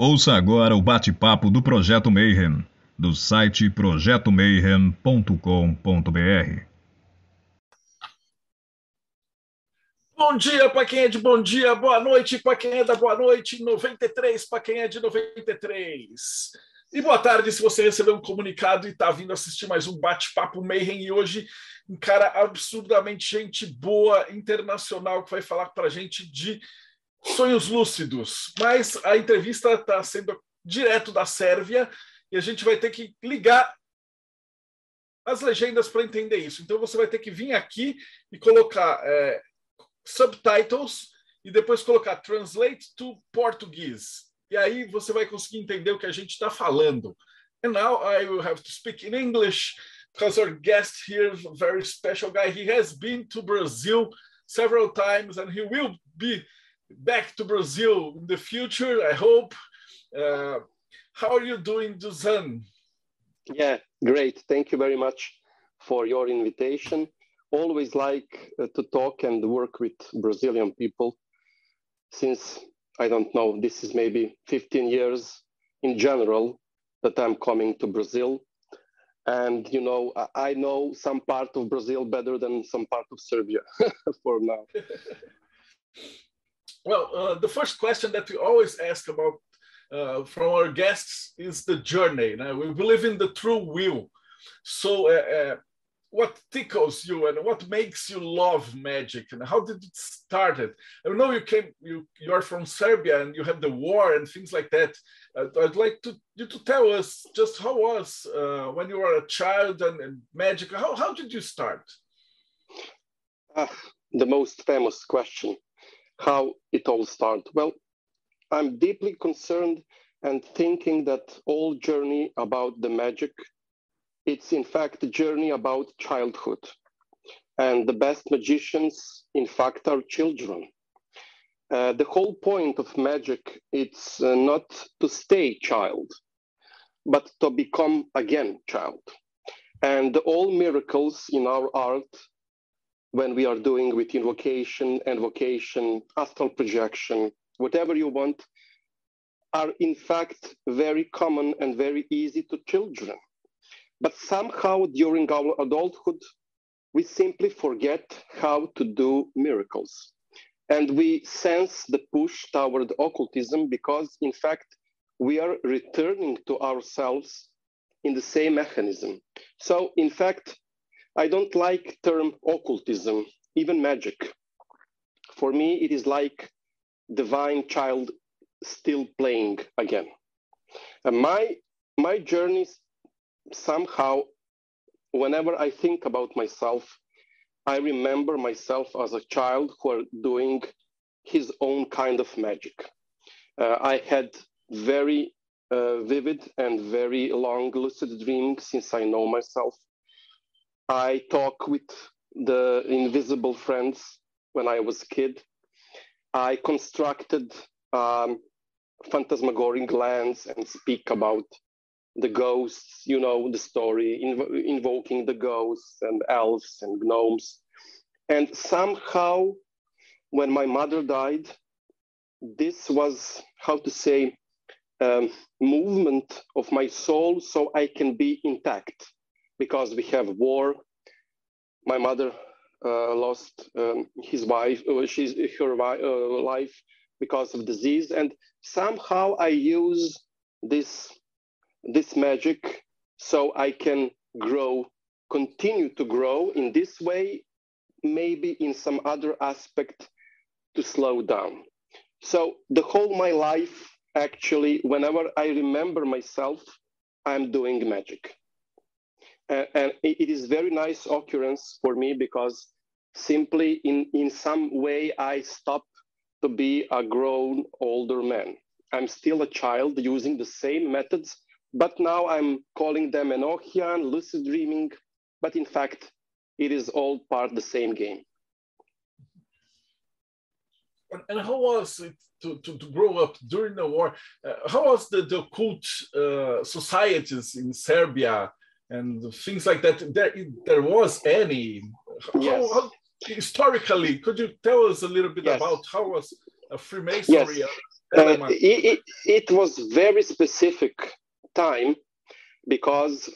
Ouça agora o bate-papo do Projeto Mayhem, do site projetomayhem.com.br. Bom dia para quem é de bom dia, boa noite para quem é da boa noite, 93 para quem é de 93. E boa tarde se você recebeu um comunicado e está vindo assistir mais um bate-papo Mayhem e hoje um cara absurdamente gente boa, internacional, que vai falar para gente de sonhos lúcidos, mas a entrevista está sendo direto da Sérvia e a gente vai ter que ligar as legendas para entender isso. Então você vai ter que vir aqui e colocar é, subtitles e depois colocar translate to Portuguese. E aí você vai conseguir entender o que a gente está falando. And now I will have to speak in English because our guest here is a very special guy. He has been to Brazil several times and he will be back to Brazil in the future, I hope. Uh, how are you doing, Dusan? Yeah, great. Thank you very much for your invitation. Always like uh, to talk and work with Brazilian people since I don't know, this is maybe 15 years in general that I'm coming to Brazil. And, you know, I know some part of Brazil better than some part of Serbia for now. Well, uh, the first question that we always ask about uh, from our guests is the journey. Now, we believe in the true will. So, uh, uh, what tickles you and what makes you love magic and how did it started? I know you came, you you are from Serbia and you have the war and things like that. I'd like to you to tell us just how was uh, when you were a child and, and magic. How how did you start? Ah, the most famous question how it all started. Well, I'm deeply concerned and thinking that all journey about the magic, it's in fact a journey about childhood. And the best magicians, in fact, are children. Uh, the whole point of magic it's uh, not to stay child, but to become again child. And all miracles in our art when we are doing with invocation, invocation, astral projection, whatever you want, are in fact very common and very easy to children. But somehow during our adulthood, we simply forget how to do miracles. And we sense the push toward occultism because, in fact, we are returning to ourselves in the same mechanism. So, in fact, I don't like term occultism, even magic. For me, it is like divine child still playing again. And my my journey somehow, whenever I think about myself, I remember myself as a child who are doing his own kind of magic. Uh, I had very uh, vivid and very long lucid dreams since I know myself. I talk with the invisible friends when I was a kid. I constructed um, phantasmagoric lands and speak about the ghosts, you know, the story, inv- invoking the ghosts and elves and gnomes. And somehow, when my mother died, this was, how to say, um, movement of my soul so I can be intact because we have war. My mother uh, lost um, his wife, uh, she's her uh, life because of disease, and somehow I use this this magic so I can grow, continue to grow in this way, maybe in some other aspect to slow down. So the whole my life, actually, whenever I remember myself, I'm doing magic and it is very nice occurrence for me because simply in, in some way I stop to be a grown older man. I'm still a child using the same methods, but now I'm calling them Enochian, lucid dreaming, but in fact, it is all part the same game. And how was it to, to, to grow up during the war? Uh, how was the, the cult uh, societies in Serbia and things like that. There, there was any. Yes. How, how, historically, could you tell us a little bit yes. about how was a Freemasonry? Yes. Uh, it, it, it was very specific time because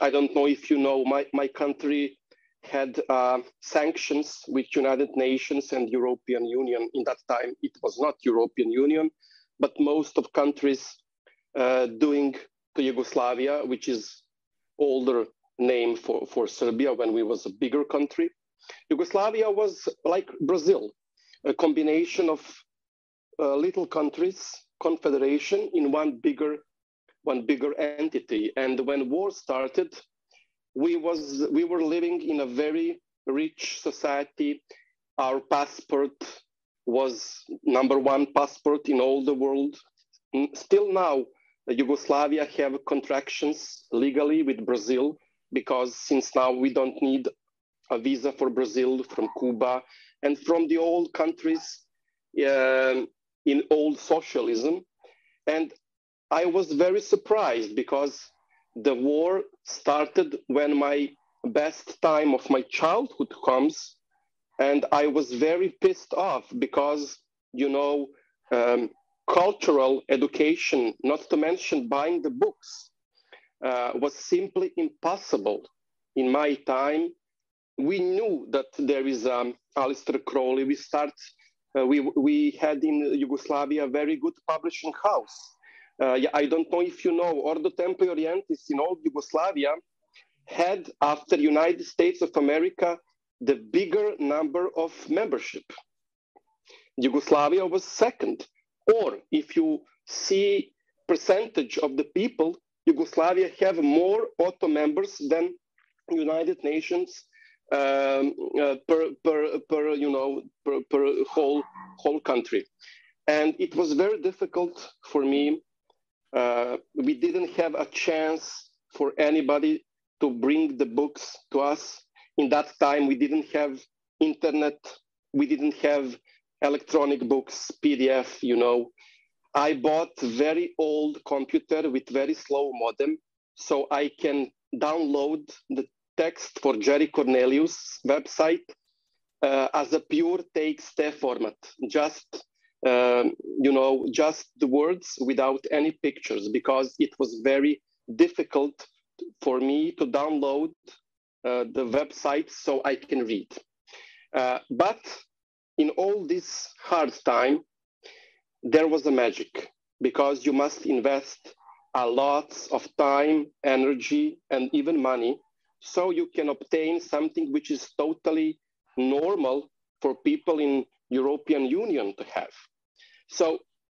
I don't know if you know, my, my country had uh, sanctions with United Nations and European Union. In that time, it was not European Union, but most of countries uh, doing to Yugoslavia, which is older name for, for Serbia when we was a bigger country. Yugoslavia was like Brazil, a combination of uh, little countries, confederation in one bigger, one bigger entity. And when war started, we was we were living in a very rich society. Our passport was number one passport in all the world. Still now, Yugoslavia have contractions legally with Brazil because since now we don't need a visa for Brazil from Cuba and from the old countries um, in old socialism. And I was very surprised because the war started when my best time of my childhood comes. And I was very pissed off because, you know, um, cultural education, not to mention buying the books, uh, was simply impossible in my time. We knew that there is um, Aleister Crowley. We start, uh, we, we had in Yugoslavia a very good publishing house. Uh, I don't know if you know, Ordo Templi Orientis in old Yugoslavia had, after United States of America, the bigger number of membership. Yugoslavia was second. Or if you see percentage of the people, Yugoslavia have more OTO members than United Nations um, uh, per, per, per, you know, per, per whole, whole country. And it was very difficult for me. Uh, we didn't have a chance for anybody to bring the books to us. In that time, we didn't have internet. We didn't have electronic books, PDF, you know. I bought very old computer with very slow modem, so I can download the text for Jerry Cornelius website uh, as a pure text format, just um, you know, just the words without any pictures, because it was very difficult for me to download uh, the website so I can read. Uh, but in all this hard time, there was a magic because you must invest a lot of time, energy, and even money so you can obtain something which is totally normal for people in European Union to have. So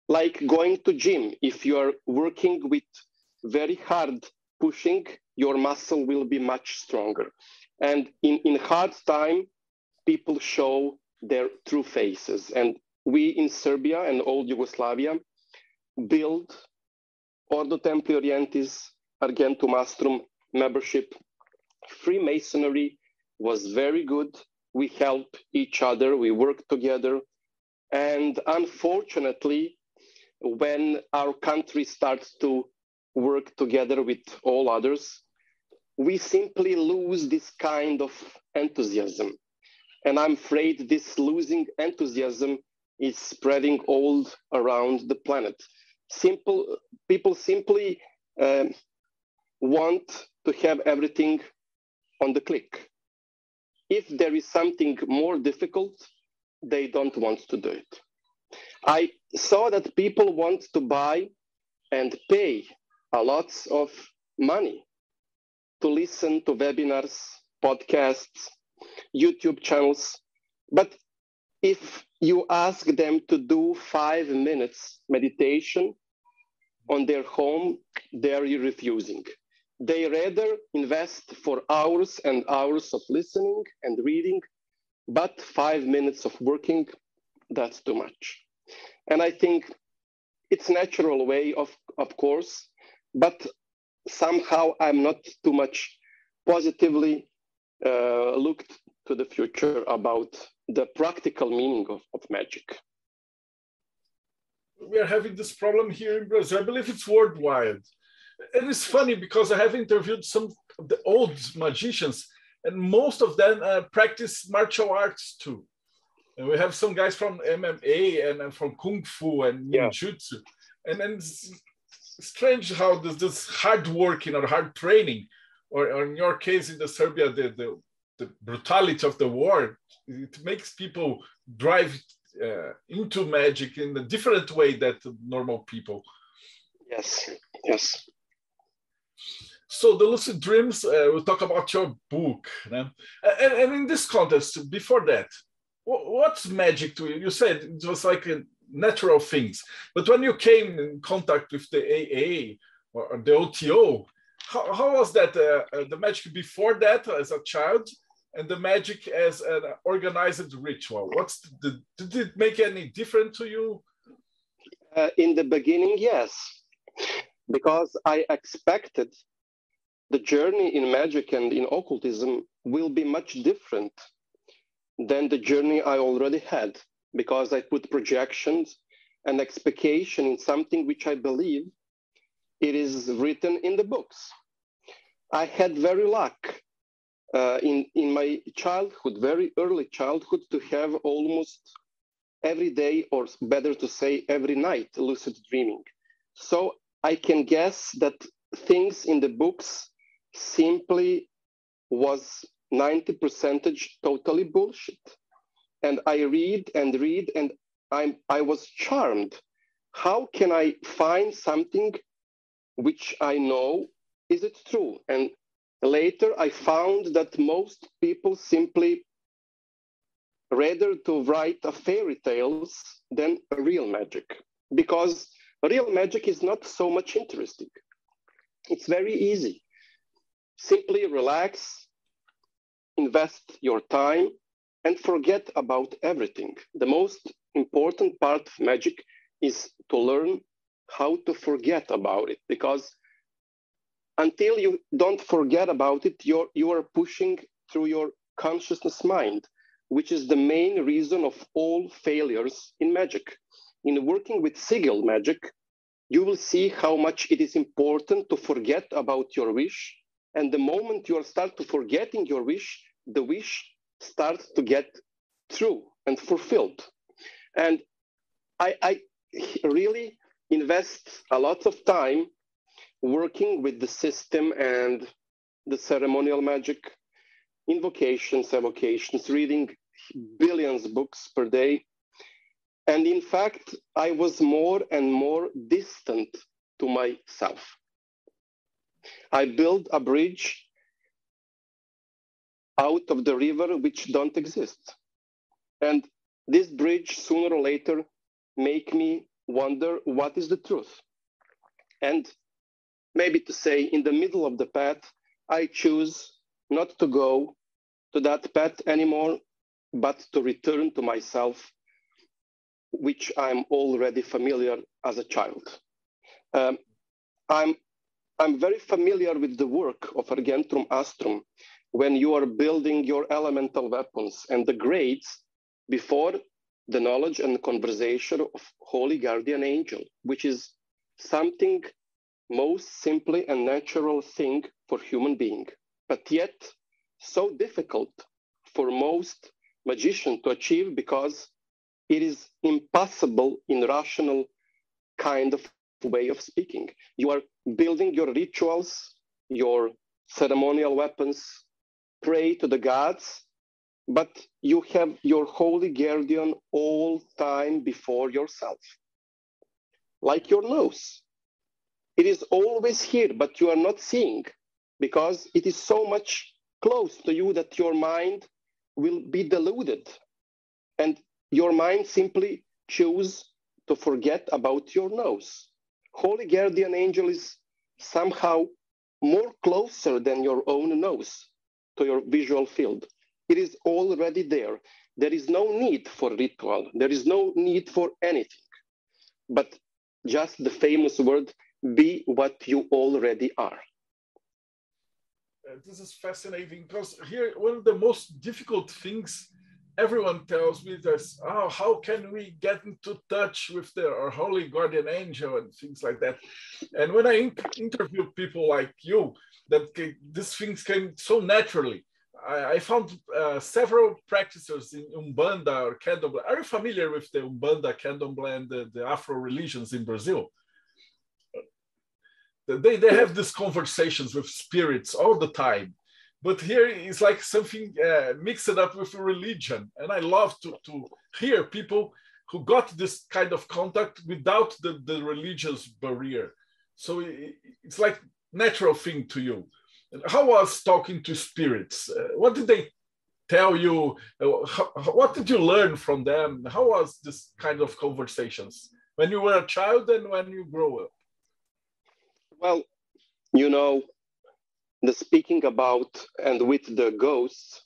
like going to gym, if you are working with very hard pushing, your muscle will be much stronger. And in, in hard time, people show their true faces. And we in Serbia and old Yugoslavia build Ordo Templi Orientis Argentum Astrum membership. Freemasonry was very good. We help each other, we work together. And unfortunately, when our country starts to work together with all others, we simply lose this kind of enthusiasm. And I'm afraid this losing enthusiasm is spreading all around the planet. Simple people simply um, want to have everything on the click. If there is something more difficult, they don't want to do it. I saw that people want to buy and pay a lot of money to listen to webinars, podcasts, YouTube channels. But if you ask them to do five minutes meditation on their home, they're refusing. They rather invest for hours and hours of listening and reading, but five minutes of working, that's too much. And I think it's natural way of, of course, but somehow I'm not too much positively uh, looked to the future about the practical meaning of, of magic. We are having this problem here in Brazil. I believe it's worldwide. And it's funny because I have interviewed some of the old magicians, and most of them uh, practice martial arts too. And we have some guys from MMA and, and from Kung Fu and Yeah. Ninjutsu. And then it's strange how this, this hard working or hard training, or, or in your case in the Serbia, the, the, the brutality of the war, it makes people drive uh, into magic in a different way than normal people. Yes, yes. So the lucid dreams, uh, we'll talk about your book. né? And, and in this context, before that, what's magic to you? You said it was like a natural things, but when you came in contact with the AA or the OTO, how, how was that? Uh, uh, the magic before that as a child, and the magic as an organized ritual. What's the, did it make any difference to you? Uh, in the beginning, yes, because I expected the journey in magic and in occultism will be much different than the journey I already had, because I put projections and expectation in something which I believe it is written in the books. I had very luck uh, in, in my childhood, very early childhood, to have almost every day, or better to say, every night, lucid dreaming. So I can guess that things in the books simply was 90 percentage totally bullshit. And I read and read, and I'm, I was charmed. How can I find something which I know is it true? And later I found that most people simply rather to write a fairy tales than a real magic because real magic is not so much interesting. It's very easy. Simply relax invest your time and forget about everything. The most important part of magic is to learn how to forget about it because until you don't forget about it you're you are pushing through your consciousness mind which is the main reason of all failures in magic. In working with sigil magic, you will see how much it is important to forget about your wish. And the moment you start to forgetting your wish, the wish starts to get true and fulfilled. And I, I really invest a lot of time working with the system and the ceremonial magic invocations, evocations, reading billions books per day. And in fact, I was more and more distant to myself. I built a bridge out of the river which don't exist. And this bridge sooner or later make me wonder what is the truth. And maybe to say in the middle of the path, I choose not to go to that path anymore, but to return to myself, which I'm already familiar as a child. Um, I'm, I'm very familiar with the work of Argentum Astrum when you are building your elemental weapons and the grades before the knowledge and conversation of Holy Guardian Angel, which is something most simply and natural thing for human being, but yet so difficult for most magicians to achieve because it is impossible in rational kind of way of speaking. You are building your rituals, your ceremonial weapons, pray to the gods, but you have your holy guardian all time before yourself. Like your nose. It is always here, but you are not seeing because it is so much close to you that your mind will be deluded and your mind simply choose to forget about your nose holy guardian angel is somehow more closer than your own nose to your visual field it is already there. There is no need for ritual. There is no need for anything. But just the famous word be what you already are. Uh, this is fascinating because here one of the most difficult things everyone tells me is oh how can we get into touch with the our holy guardian angel and things like that? And when i in- interview people like you that these things came so naturally I, I found uh, several practitioners in Umbanda or Candomblé. Are you familiar with the Umbanda, Candomblé, and the, the Afro religions in Brazil? They, they have these conversations with spirits all the time. But here it's like something uh, mixed up with religion. And I love to, to hear people who got this kind of contact without the, the religious barrier. So it, it's like natural thing to you. How was talking to spirits? Uh, what did they tell you? Uh, how, what did you learn from them? How was this kind of conversations when you were a child and when you grow up? Well, you know, the speaking about and with the ghosts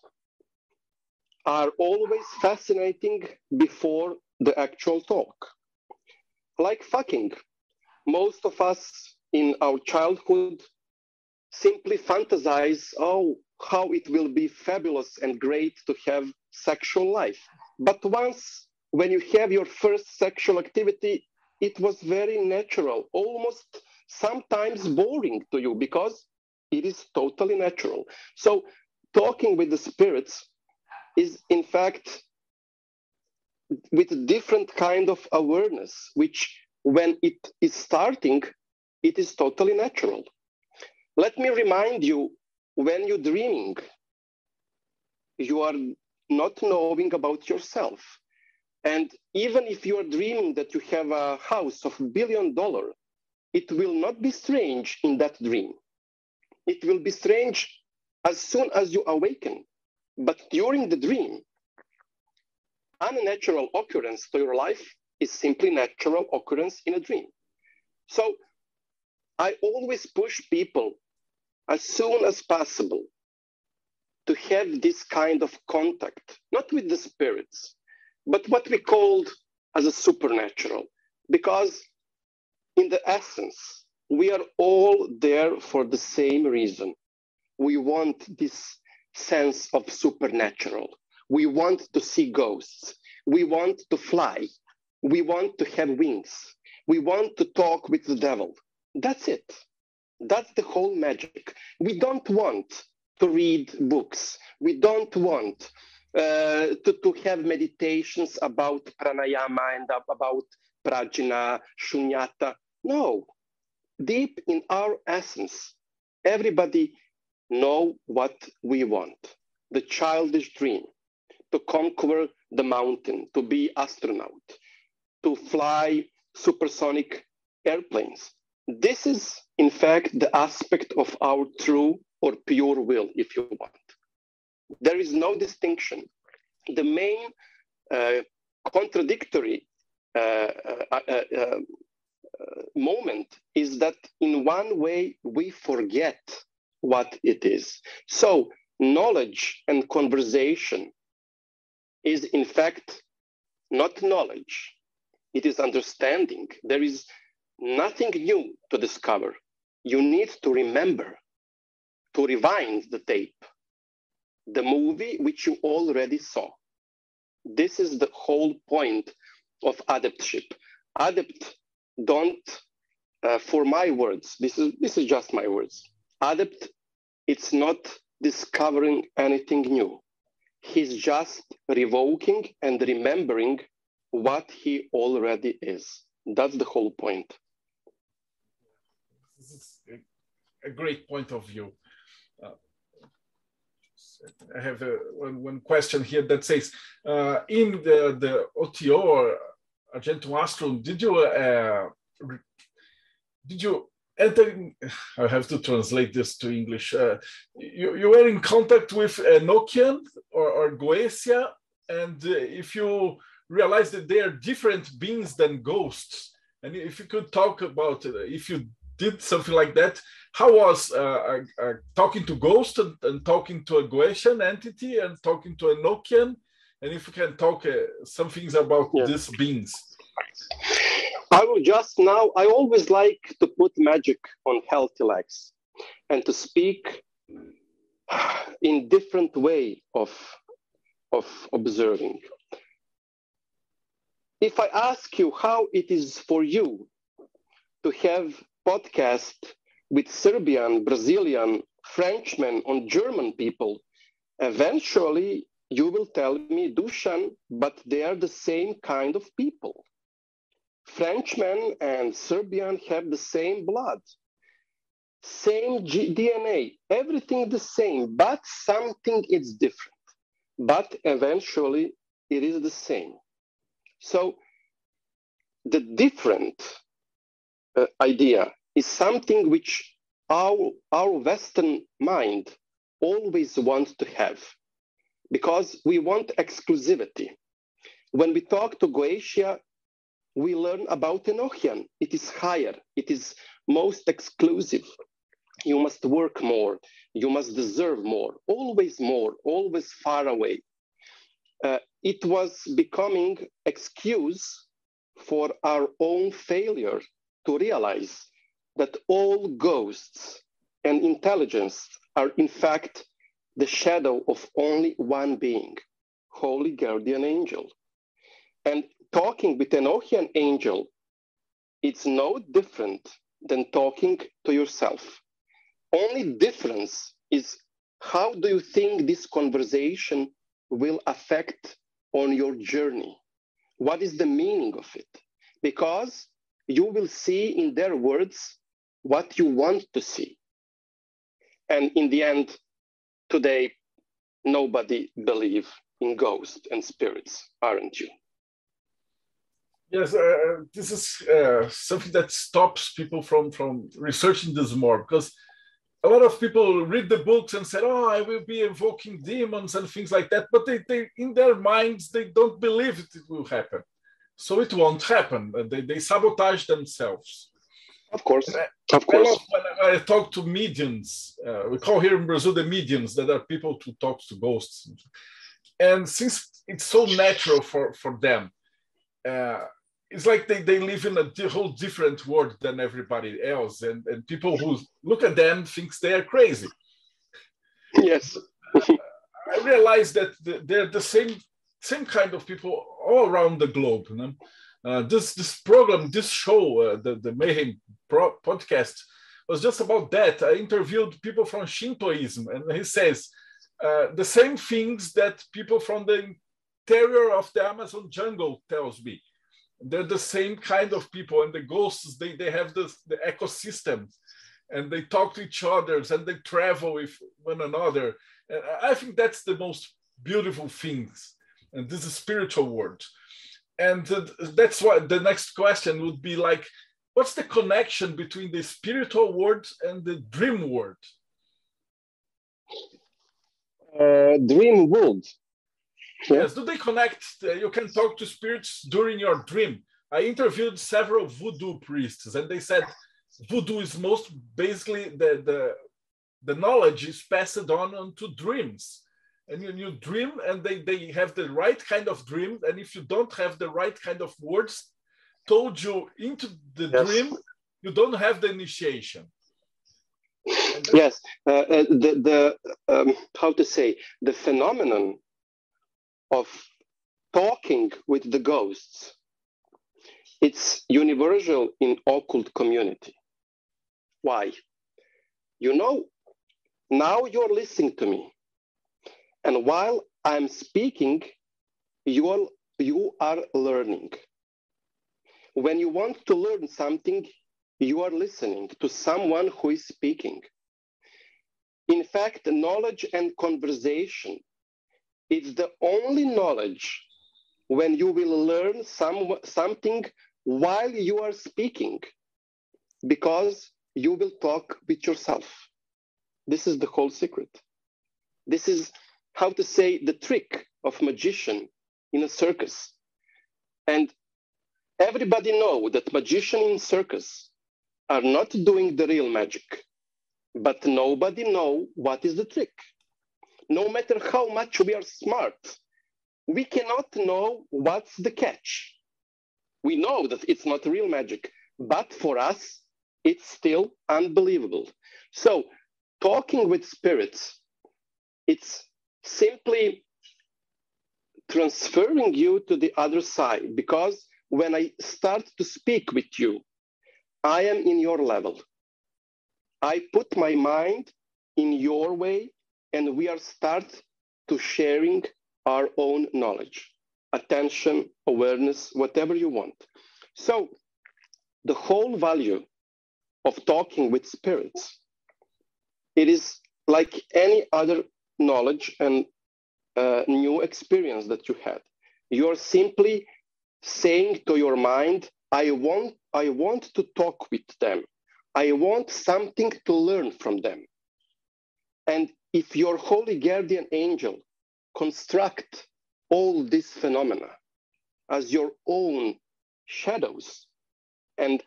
are always fascinating before the actual talk. Like fucking. Most of us in our childhood simply fantasize, oh, how it will be fabulous and great to have sexual life. But once when you have your first sexual activity, it was very natural, almost sometimes boring to you because it is totally natural. So talking with the spirits is in fact with a different kind of awareness, which when it is starting, it is totally natural. Let me remind you, when you're dreaming, you are not knowing about yourself. And even if you are dreaming that you have a house of billion dollar, it will not be strange in that dream. It will be strange as soon as you awaken. But during the dream, unnatural occurrence to your life is simply natural occurrence in a dream. So I always push people as soon as possible to have this kind of contact, not with the spirits, but what we called as a supernatural, because in the essence, we are all there for the same reason. We want this sense of supernatural. We want to see ghosts. We want to fly. We want to have wings. We want to talk with the devil. That's it. That's the whole magic. We don't want to read books. We don't want uh, to, to have meditations about pranayama and about prajna, shunyata. No, deep in our essence, everybody know what we want. The childish dream, to conquer the mountain, to be astronaut, to fly supersonic airplanes. This is, in fact, the aspect of our true or pure will, if you want. There is no distinction. The main uh, contradictory uh, uh, uh, uh moment is that in one way we forget what it is. So knowledge and conversation is in fact not knowledge, it is understanding. There is nothing new to discover. You need to remember, to rewind the tape, the movie which you already saw. This is the whole point of adeptship. Adept don't, uh, for my words, this is, this is just my words. Adept, it's not discovering anything new. He's just revoking and remembering what he already is. That's the whole point. This is a, great point of view. Uh, I have a, one, one question here that says, uh, in the, the OTO Argentum Astrum, did you uh, did you enter? I have to translate this to English. Uh, you, you were in contact with Enochian or, or Goetia, and uh, if you realize that they are different beings than ghosts, and if you could talk about uh, if you did something like that, how was uh, uh, talking to ghosts and, and, talking to a Goetian entity and talking to Enochian? and if you can talk uh, some things about yeah. these beings. I will just now, I always like to put magic on healthy legs and to speak in different way of, of observing. If I ask you how it is for you to have podcast with Serbian, Brazilian, Frenchmen, on German people, Eventually, you will tell me, Dusan, but they are the same kind of people. Frenchmen and Serbian have the same blood, same G DNA, everything the same, but something is different. But eventually, it is the same. So the different uh, idea is something which our, our Western mind always wants to have because we want exclusivity. When we talk to Goetia, we learn about Enochian. It is higher, it is most exclusive. You must work more, you must deserve more, always more, always far away. Uh, it was becoming excuse for our own failure to realize that all ghosts and intelligence are in fact the shadow of only one being, holy guardian angel. And talking with an Enochian angel, it's no different than talking to yourself. Only difference is how do you think this conversation will affect on your journey? What is the meaning of it? Because you will see in their words what you want to see. And in the end, today, nobody believe in ghosts and spirits, aren't you? Yes, uh, this is uh, something that stops people from from researching this more because a lot of people read the books and said, "Oh, I will be invoking demons and things like that," but they, they in their minds they don't believe it, it will happen, so it won't happen. They they sabotage themselves. Of course, of course. When I talk to mediums, uh, we call here in Brazil the mediums that are people who talk to ghosts, and since it's so natural for for them. Uh, it's like they, they live in a whole different world than everybody else and, and people who look at them thinks they are crazy yes i realize that they're the same same kind of people all around the globe you know? Uh, this this program this show uh, the, the mayhem Pro podcast was just about that. I interviewed people from shintoism and he says uh, the same things that people from the interior of the amazon jungle tells me. They're the same kind of people and the ghosts they, they have this, the ecosystem and they talk to each other and they travel with one another. And i think that's the most beautiful things and this is spiritual world and that's why the next question would be like what's the connection between the spiritual world and the dream world uh, dream world Yes, do they connect? Uh, you can talk to spirits during your dream. I interviewed several voodoo priests, and they said voodoo is most basically the the, the knowledge is passed on onto dreams. And you, you dream, and they, they have the right kind of dream. And if you don't have the right kind of words told you into the yes. dream, you don't have the initiation. Yes, uh, uh, the the um, how to say the phenomenon of talking with the ghosts. It's universal in occult community. Why? You know, now you're listening to me. And while I'm speaking, you are, you are learning. When you want to learn something, you are listening to someone who is speaking. In fact, knowledge and conversation it's the only knowledge when you will learn some, something while you are speaking, because you will talk with yourself. This is the whole secret. This is how to say the trick of magician in a circus. And everybody know that magician in circus are not doing the real magic, but nobody know what is the trick no matter how much we are smart, we cannot know what's the catch. We know that it's not real magic, but for us, it's still unbelievable. So, talking with spirits, it's simply transferring you to the other side because when I start to speak with you, I am in your level. I put my mind in your way and we are start to sharing our own knowledge, attention, awareness, whatever you want. So the whole value of talking with spirits, it is like any other knowledge and uh, new experience that you had. You're simply saying to your mind, I want, I want to talk with them. I want something to learn from them. And if your holy guardian angel construct all these phenomena as your own shadows and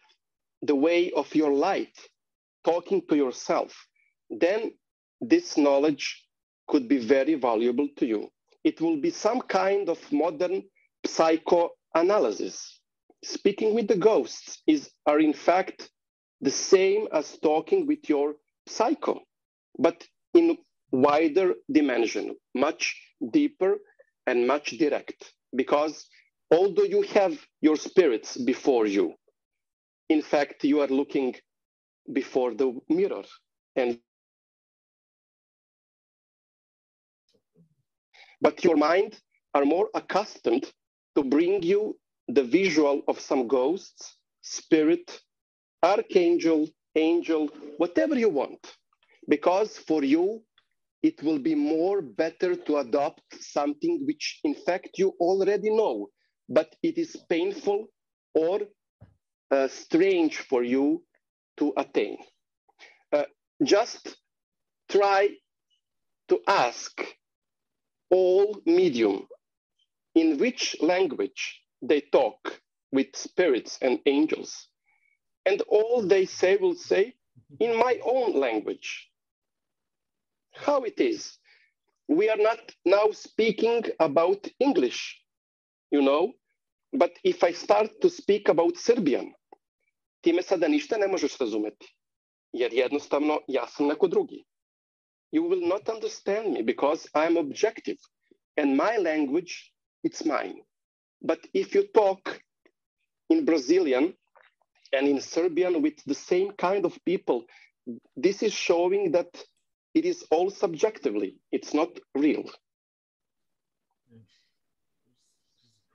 the way of your light talking to yourself, then this knowledge could be very valuable to you. It will be some kind of modern psychoanalysis. Speaking with the ghosts is are in fact the same as talking with your psycho, but in wider dimension, much deeper and much direct. Because although you have your spirits before you, in fact, you are looking before the mirror and but your mind are more accustomed to bring you the visual of some ghosts, spirit, archangel, angel, whatever you want. Because for you, it will be more better to adopt something which in fact you already know, but it is painful or uh, strange for you to attain. Uh, just try to ask all medium in which language they talk with spirits and angels. And all they say will say, in my own language. How it is. We are not now speaking about English, you know, but if I start to speak about Serbian, time sada ništa ne možeš razumeti, jer jednostavno ja sam neko drugi. You will not understand me because I'm objective and my language, it's mine. But if you talk in Brazilian and in Serbian with the same kind of people, this is showing that it is all subjectively, it's not real.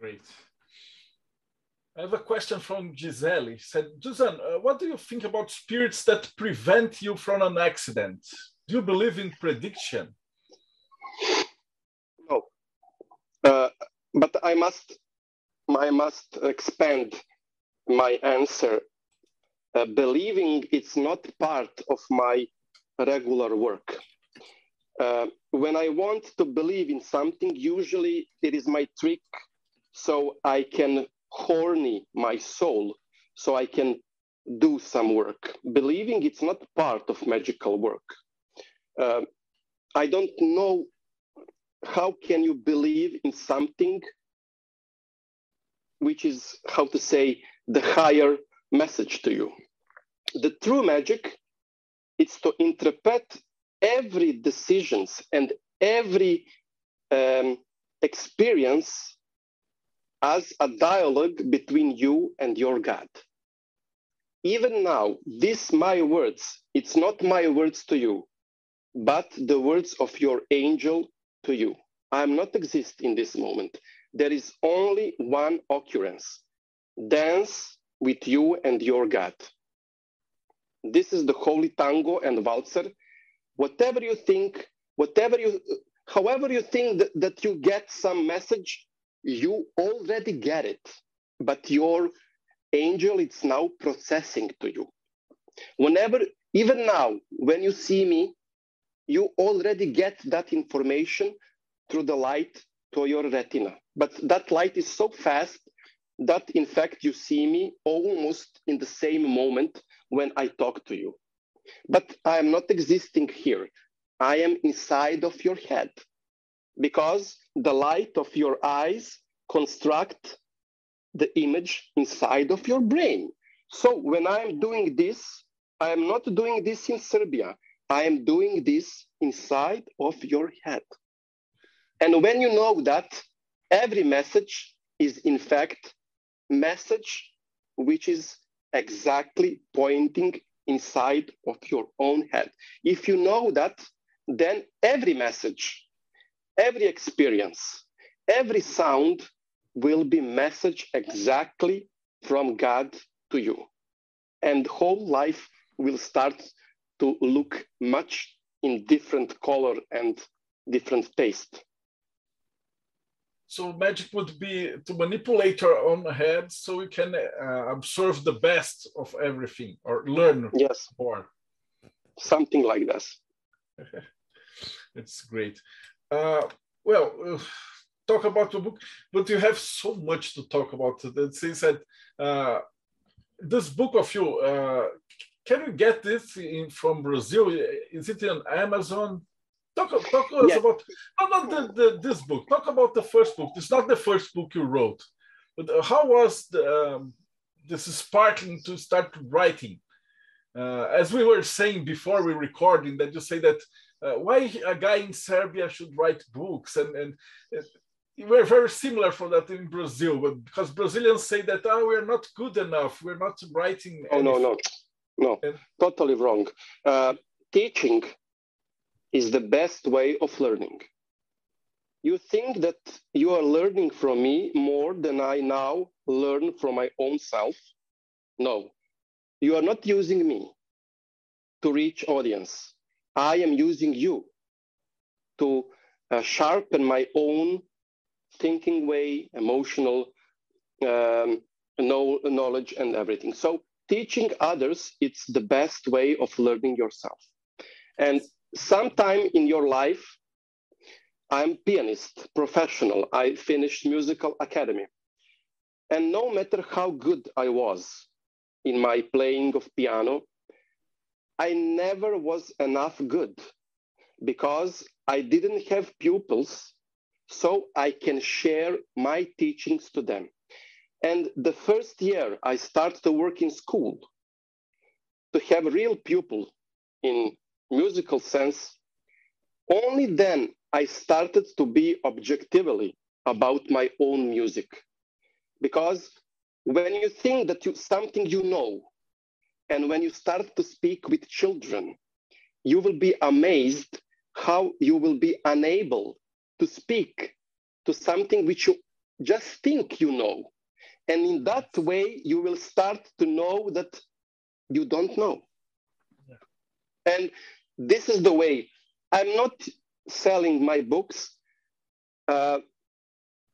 Great. I have a question from Gisele. She said, Dusan, uh, what do you think about spirits that prevent you from an accident? Do you believe in prediction? No, uh, but I must, I must expand my answer. Uh, believing it's not part of my regular work. Uh, when I want to believe in something, usually it is my trick so I can horny my soul so I can do some work. Believing it's not part of magical work. Uh, I don't know how can you believe in something which is how to say the higher message to you. The true magic is to interpret every decisions and every um, experience as a dialogue between you and your God. Even now, these my words, it's not my words to you, but the words of your angel to you. I am not exist in this moment. There is only one occurrence. Dance with you and your God. This is the holy tango and waltzer. Whatever you think, whatever you, however you think that, that you get some message, you already get it, but your angel is now processing to you. Whenever, even now, when you see me, you already get that information through the light to your retina. But that light is so fast that in fact you see me almost in the same moment when I talk to you. But I am not existing here. I am inside of your head because the light of your eyes construct the image inside of your brain. So when I'm doing this, I am not doing this in Serbia. I am doing this inside of your head. And when you know that, every message is in fact message which is exactly pointing inside of your own head. If you know that, then every message every experience, every sound will be message exactly from God to you. And whole life will start to look much in different color and different taste. So magic would be to manipulate our own head so we can uh, observe the best of everything or learn yes. more. Something like this. it's great. Uh, well, uh, talk about the book, but you have so much to talk about. Since that uh, this book of you, uh, can you get this in, from Brazil? Is it on Amazon? Talk, talk about not the, the, this book. Talk about the first book. It's not the first book you wrote, but uh, how was the, um, this sparking to start writing? Uh, as we were saying before we recording, that you say that uh, why a guy in Serbia should write books, and and uh, we're very similar for that in Brazil, but because Brazilians say that oh we're not good enough, we're not writing. Oh anything. no no no, totally wrong. Uh, teaching is the best way of learning. You think that you are learning from me more than I now learn from my own self? No, you are not using me to reach audience. I am using you to uh, sharpen my own thinking way, emotional um, know, knowledge and everything. So teaching others, it's the best way of learning yourself. And sometime in your life, I'm pianist, professional. I finished musical academy. And no matter how good I was in my playing of piano, I never was enough good because I didn't have pupils, so I can share my teachings to them. And the first year I started to work in school to have real pupil in musical sense, only then I started to be objectively about my own music. Because when you think that you something you know, and when you start to speak with children, you will be amazed how you will be unable to speak to something which you just think you know. And in that way, you will start to know that you don't know. Yeah. And this is the way. I'm not selling my books uh,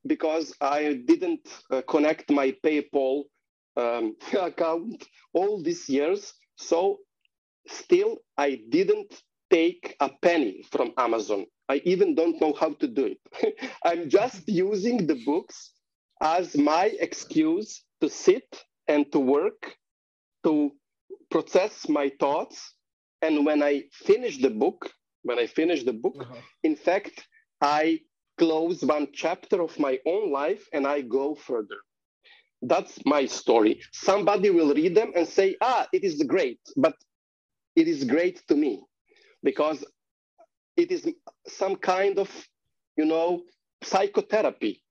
because I didn't uh, connect my PayPal um, account all these years. So still, I didn't take a penny from Amazon. I even don't know how to do it. I'm just using the books as my excuse to sit and to work, to process my thoughts, and when I finish the book, when I finish the book, uh-huh. in fact, I close one chapter of my own life and I go further. That's my story. Somebody will read them and say, ah, it is great, but it is great to me because it is some kind of, you know, psychotherapy.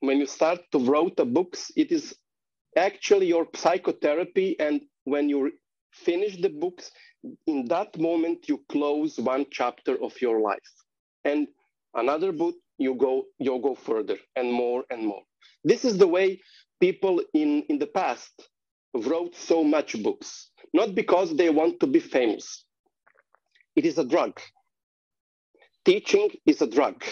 When you start to write the books, it is actually your psychotherapy. And when you finish the books, in that moment you close one chapter of your life. And another book you go you go further and more and more. This is the way people in in the past wrote so much books. Not because they want to be famous. It is a drug. Teaching is a drug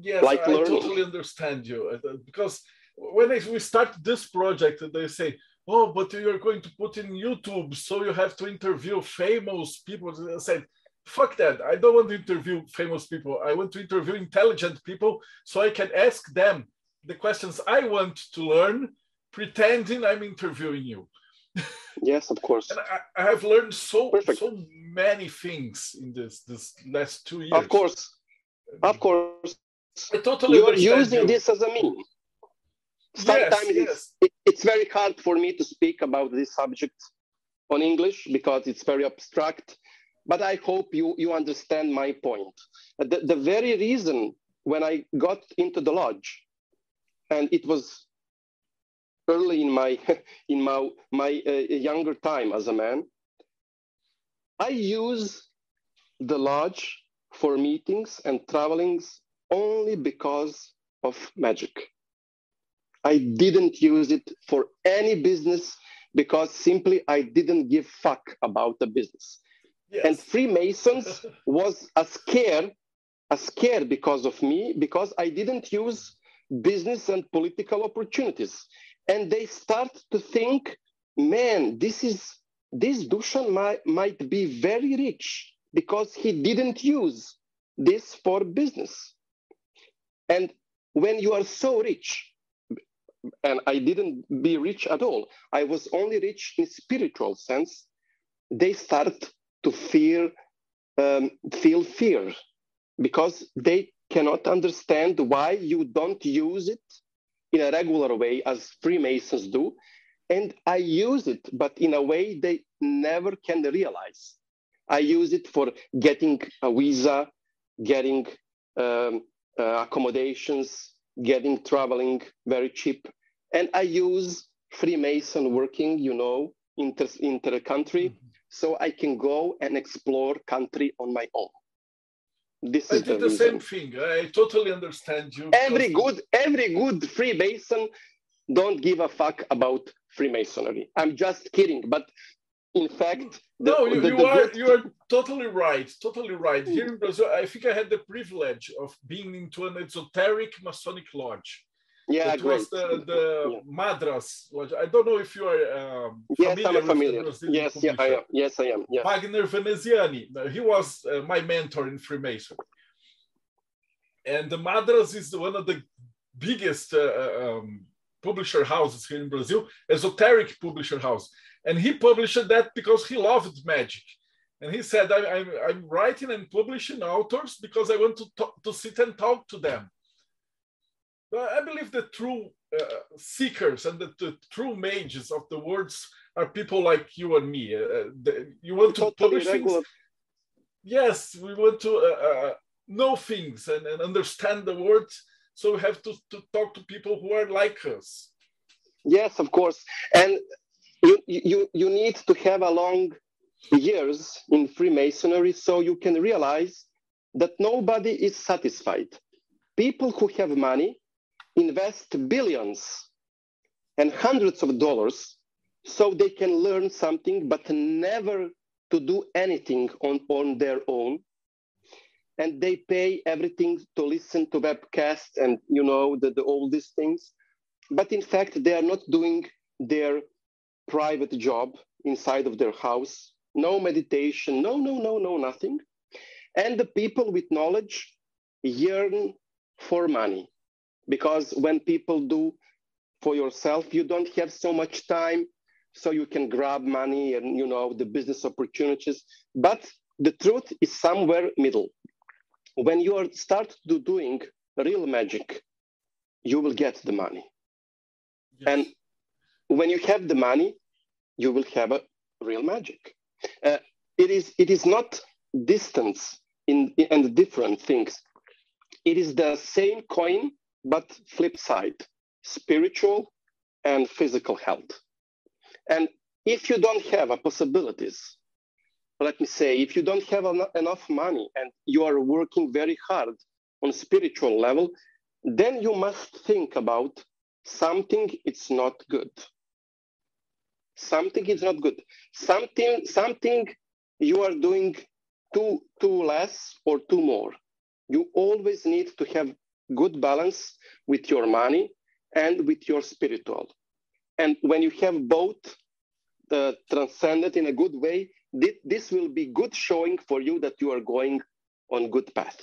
yes like i, I totally understand you uh, because when we start this project they say oh, but you're going to put in YouTube, so you have to interview famous people. I said, fuck that. I don't want to interview famous people. I want to interview intelligent people so I can ask them the questions I want to learn, pretending I'm interviewing you. Yes, of course. and I, I have learned so Perfect. so many things in this this last two years. Of course, of course. I totally You're using you. this as a mean sometimes yes, yes. It's, it's very hard for me to speak about this subject on English because it's very abstract. But I hope you, you understand my point. The, the very reason when I got into the lodge, and it was early in my in my my uh, younger time as a man, I use the lodge for meetings and travelings only because of magic. I didn't use it for any business because simply I didn't give fuck about the business. Yes. And Freemasons was a scare, a scare because of me, because I didn't use business and political opportunities. And they start to think, man, this is this Dusan might, might be very rich because he didn't use this for business. And when you are so rich, and I didn't be rich at all, I was only rich in spiritual sense, they start to fear, um, feel fear because they cannot understand why you don't use it in a regular way as Freemasons do. And I use it, but in a way they never can realize. I use it for getting a visa, getting um, accommodations, getting traveling very cheap. And I use Freemason working, you know, inter, inter country, mm-hmm. so I can go and explore country on my own. This I is did the, the same thing. I totally understand you. Every good, every good Freemason don't give a fuck about Freemasonry. I'm just kidding, but in fact, the, no, you, the, you the are you are totally right, totally right. Here in Brazil, I think I had the privilege of being into an esoteric Masonic lodge. Yeah, it was the, the yeah. Madras lodge. I don't know if you are um, yes, I'm familiar. Yes, yeah, I am. Yes, I am. Yeah. Wagner Veneziani. He was uh, my mentor in Freemason. And the Madras is one of the biggest uh, uh um, publisher houses here in Brazil, esoteric publisher house. And he published that because he loved magic. And he said, I, am writing and publishing authors because I want to, talk, to sit and talk to them. But I believe the true uh, seekers and the, the, true mages of the words are people like you and me. Uh, the, you want to publish things. Yes, we want to uh, uh, know things and, and understand the words. So we have to, to talk to people who are like us. Yes, of course. And you, you, you need to have a long years in Freemasonry so you can realize that nobody is satisfied. People who have money invest billions and hundreds of dollars so they can learn something, but never to do anything on, on their own. And they pay everything to listen to webcasts and you know the, the all these things. But in fact, they are not doing their private job inside of their house, no meditation, no, no, no, no, nothing. And the people with knowledge yearn for money because when people do for yourself, you don't have so much time so you can grab money and you know the business opportunities. But the truth is somewhere middle. When you are start to doing real magic, you will get the money. Yes. And when you have the money, you will have a real magic. Uh, it is it is not distance in, in and different things. It is the same coin, but flip side, spiritual and physical health. And if you don't have a possibilities, let me say, if you don't have en- enough money and you are working very hard on spiritual level, then you must think about something it's not good something is not good. Something something you are doing too too less or too more. You always need to have good balance with your money and with your spiritual. And when you have both uh, the transcendent in a good way this will be good showing for you that you are going on good path.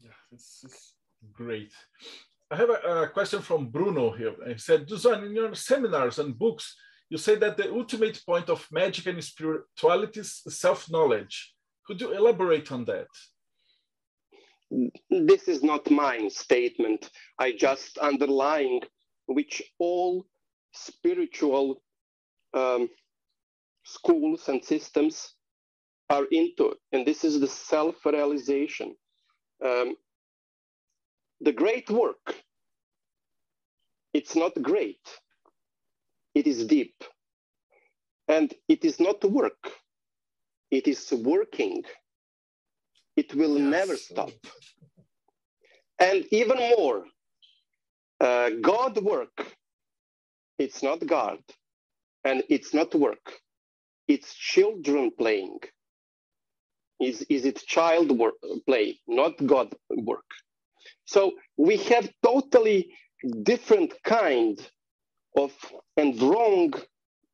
Yeah this is great. I have a, a, question from Bruno here. He said, Dusan, in your seminars and books, you say that the ultimate point of magic and spirituality is self-knowledge. Could you elaborate on that? This is not my statement. I just underlying which all spiritual um, schools and systems are into, and this is the self-realization. Um, the great work, it's not great, it is deep. And it is not work, it is working. It will yes. never stop. And even more, uh, God work, it's not God, and it's not work. It's children playing. Is, is it child work, play, not God work? So we have totally different kind of and wrong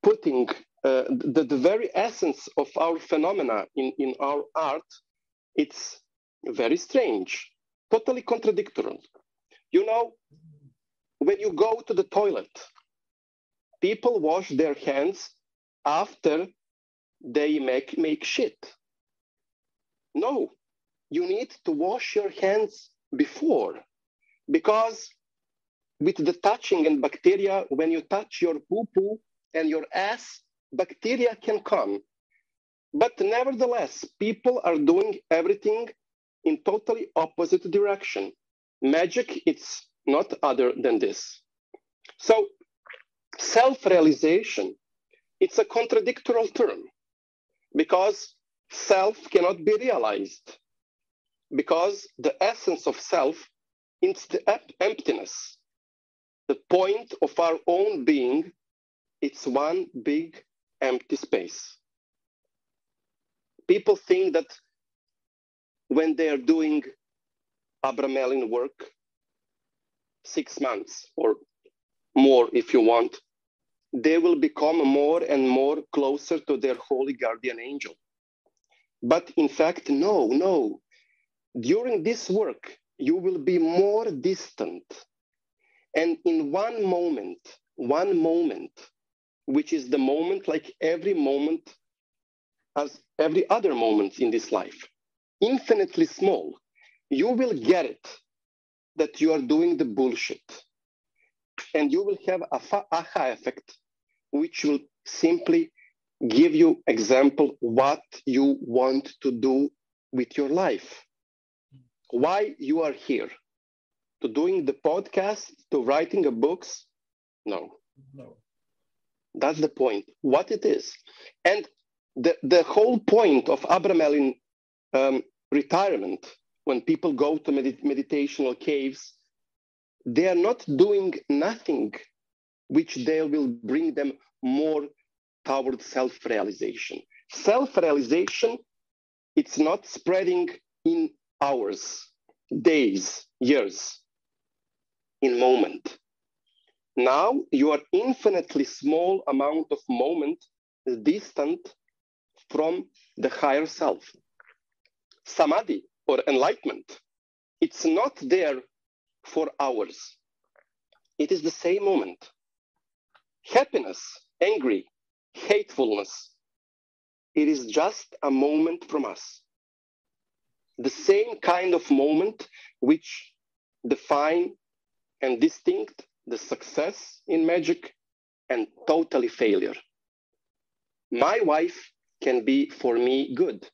putting uh, the, the very essence of our phenomena in, in our art, it's very strange, totally contradictory. You know, when you go to the toilet, people wash their hands after they make, make shit. No, you need to wash your hands before because with the touching and bacteria, when you touch your poo poo and your ass, bacteria can come. But nevertheless, people are doing everything in totally opposite direction. Magic, it's not other than this. So self-realization, it's a contradictory term because self cannot be realized because the essence of self is the emptiness. The point of our own being, it's one big empty space. People think that when they are doing Abramelin work, six months or more if you want, they will become more and more closer to their holy guardian angel. But in fact, no, no. During this work, you will be more distant. And in one moment, one moment, which is the moment like every moment as every other moment in this life, infinitely small, you will get it that you are doing the bullshit. And you will have a aha effect, which will simply give you example what you want to do with your life. Why you are here. To doing the podcast, to writing a books? No. No. That's the point, what it is. And the, the whole point of Abramelin um, retirement, when people go to med- meditational caves, they are not doing nothing which they will bring them more towards self-realization. Self-realization, it's not spreading in hours, days, years, in moment. Now you are infinitely small amount of moment is distant from the higher self. Samadhi or enlightenment, it's not there for hours. It is the same moment. Happiness, angry, hatefulness, it is just a moment from us. The same kind of moment which define and distinct the success in magic and totally failure. My wife can be for me good.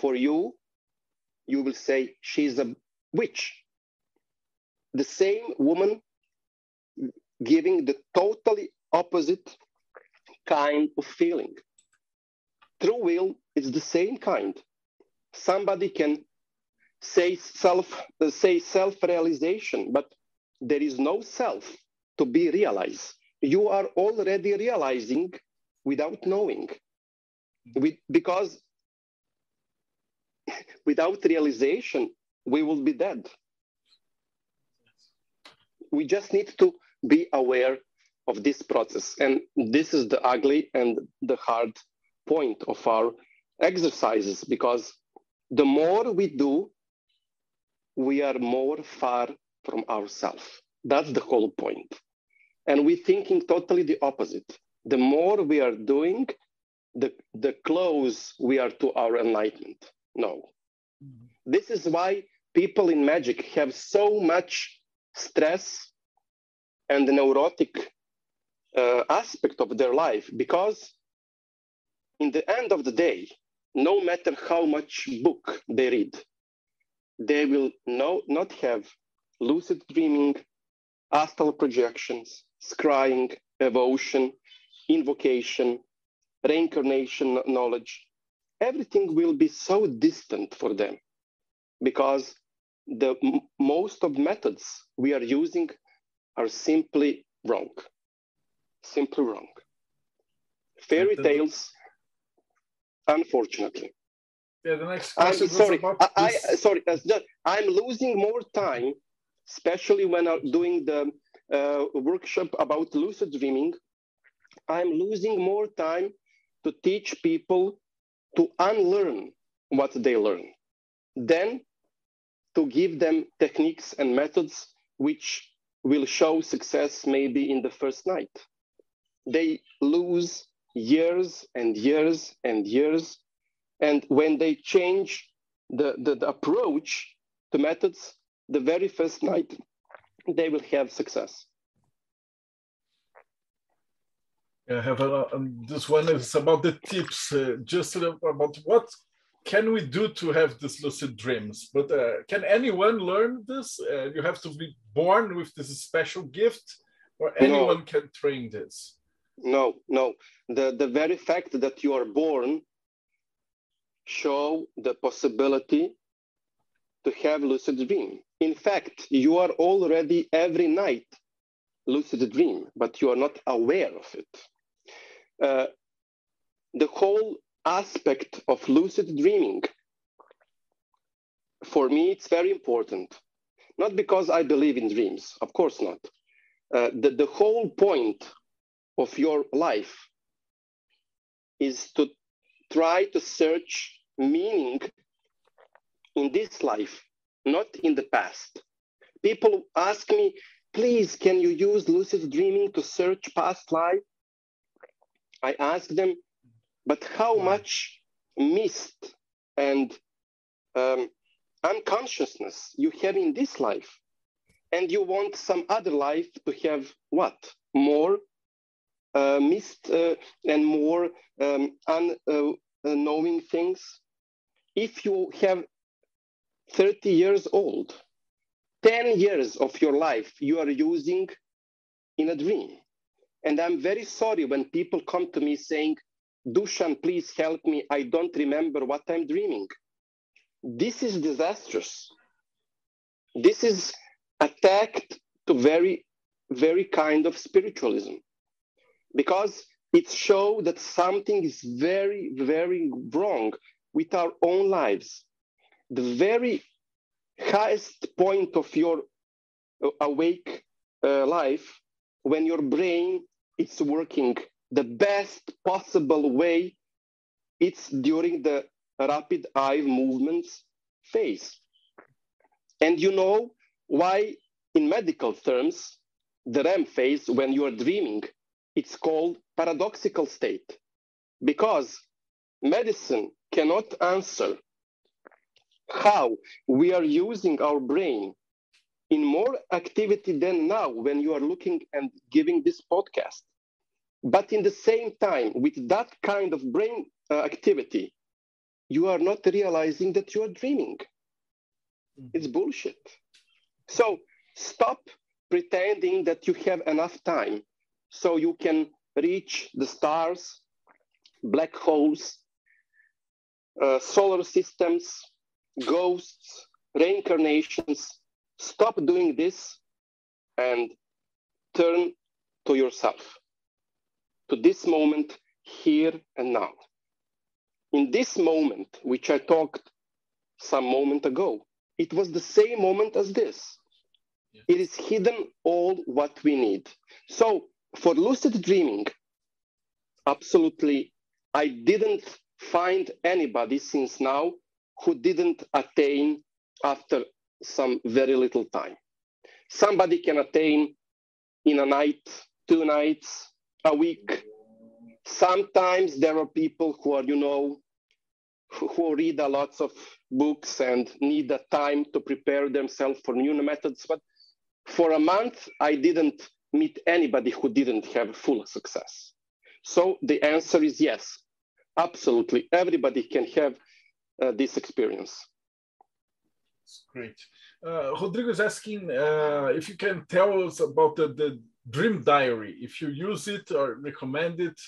For you, you will say she's a witch. The same woman giving the totally opposite kind of feeling. True will is the same kind. Somebody can say self uh, say self-realization, but there is no self to be realized. You are already realizing without knowing. Mm-hmm. We, because without realization, we will be dead. We just need to be aware of this process. And this is the ugly and the hard point of our exercises because the more we do, we are more far from ourselves. That's the whole point. And we're thinking totally the opposite. The more we are doing, the, the close we are to our enlightenment. No. Mm-hmm. This is why people in magic have so much stress and the neurotic uh, aspect of their life because in the end of the day no matter how much book they read they will no, not have lucid dreaming astral projections scrying evocation invocation reincarnation knowledge everything will be so distant for them because the most of methods we are using are simply wrong. Simply wrong. Fairy tales, unfortunately. Yeah, the next question I'm sorry, I, I, sorry, uh, I'm losing more time, especially when I'm doing the uh, workshop about lucid dreaming. I'm losing more time to teach people to unlearn what they learn, then to give them techniques and methods which will show success maybe in the first night. They lose years and years and years. And when they change the, the, the approach to methods, the very first night, they will have success. I have a, um, this one is about the tips, uh, just about what can we do to have these lucid dreams? But uh, can anyone learn this? Uh, you have to be born with this special gift, or anyone no. can train this? No, no. The, the very fact that you are born show the possibility to have lucid dream. In fact, you are already every night lucid dream, but you are not aware of it. Uh, the whole aspect of lucid dreaming, for me, it's very important. Not because I believe in dreams, of course not. Uh, the, the whole point of your life is to try to search meaning in this life, not in the past. People ask me, please, can you use lucid dreaming to search past life? I ask them, but how much mist and um, unconsciousness you have in this life? And you want some other life to have what? More uh, mist uh, and more um, unknowing uh, things. If you have 30 years old, 10 years of your life you are using in a dream. And I'm very sorry when people come to me saying, Dusan, please help me. I don't remember what I'm dreaming. This is disastrous. This is attacked to very, very kind of spiritualism because it shows that something is very, very wrong with our own lives. The very highest point of your uh, awake uh, life, when your brain is working the best possible way, it's during the rapid eye movements phase. And you know why, in medical terms, the REM phase, when you are dreaming, it's called paradoxical state because medicine cannot answer how we are using our brain in more activity than now when you are looking and giving this podcast. But in the same time, with that kind of brain uh, activity, you are not realizing that you are dreaming. Mm-hmm. It's bullshit. So stop pretending that you have enough time so you can reach the stars, black holes, uh, solar systems, ghosts, reincarnations. Stop doing this and turn to yourself, to this moment here and now. In this moment, which I talked some moment ago, it was the same moment as this. Yeah. It is hidden all what we need. So for lucid dreaming, absolutely, I didn't find anybody since now who didn't attain after some very little time. Somebody can attain in a night, two nights, a week. Sometimes there are people who are, you know, who read a lots of books and need the time to prepare themselves for new methods. But for a month, I didn't meet anybody who didn't have full success. So the answer is yes, absolutely. Everybody can have this experience. Great. Uh, Rodrigo is asking uh, if you can tell us about the, the dream diary, if you use it or recommend it.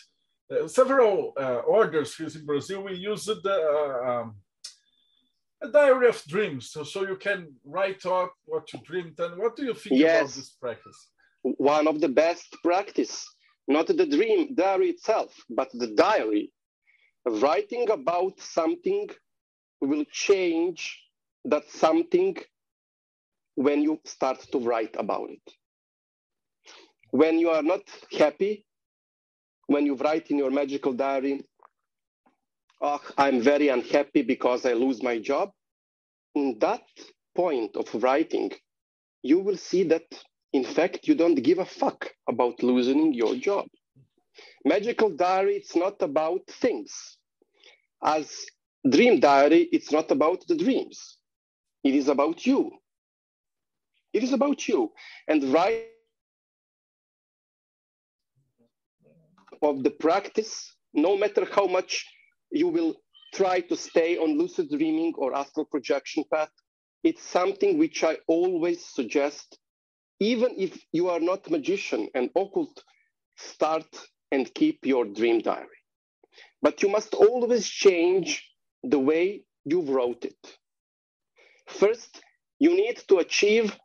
Uh, several uh, orders here in Brazil, we use the uh, um, a diary of dreams, so, so you can write out what you dreamed. And what do you think Yes. about this practice? one of the best practice, not the dream diary itself, but the diary. Writing about something will change that something when you start to write about it. When you are not happy, when you write in your magical diary, oh, I'm very unhappy because I lose my job. In that point of writing, you will see that in fact, you don't give a fuck about losing your job. Magical diary, it's not about things. As dream diary, it's not about the dreams. It is about you. It is about you. And right of the practice, no matter how much you will try to stay on lucid dreaming or astral projection path, it's something which I always suggest even if you are not magician and occult, start and keep your dream diary. But you must always change the way you wrote it. First, you need to achieve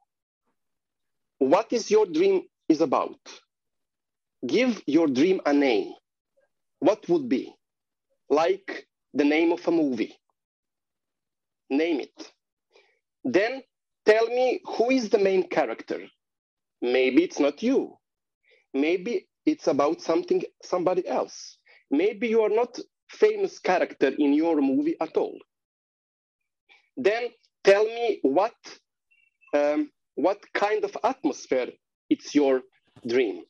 what is your dream is about. Give your dream a name. What would be? Like the name of a movie. Name it. Then tell me who is the main character maybe it's not you maybe it's about something somebody else maybe you are not famous character in your movie at all. Then tell me what um, what kind of atmosphere it's your dream.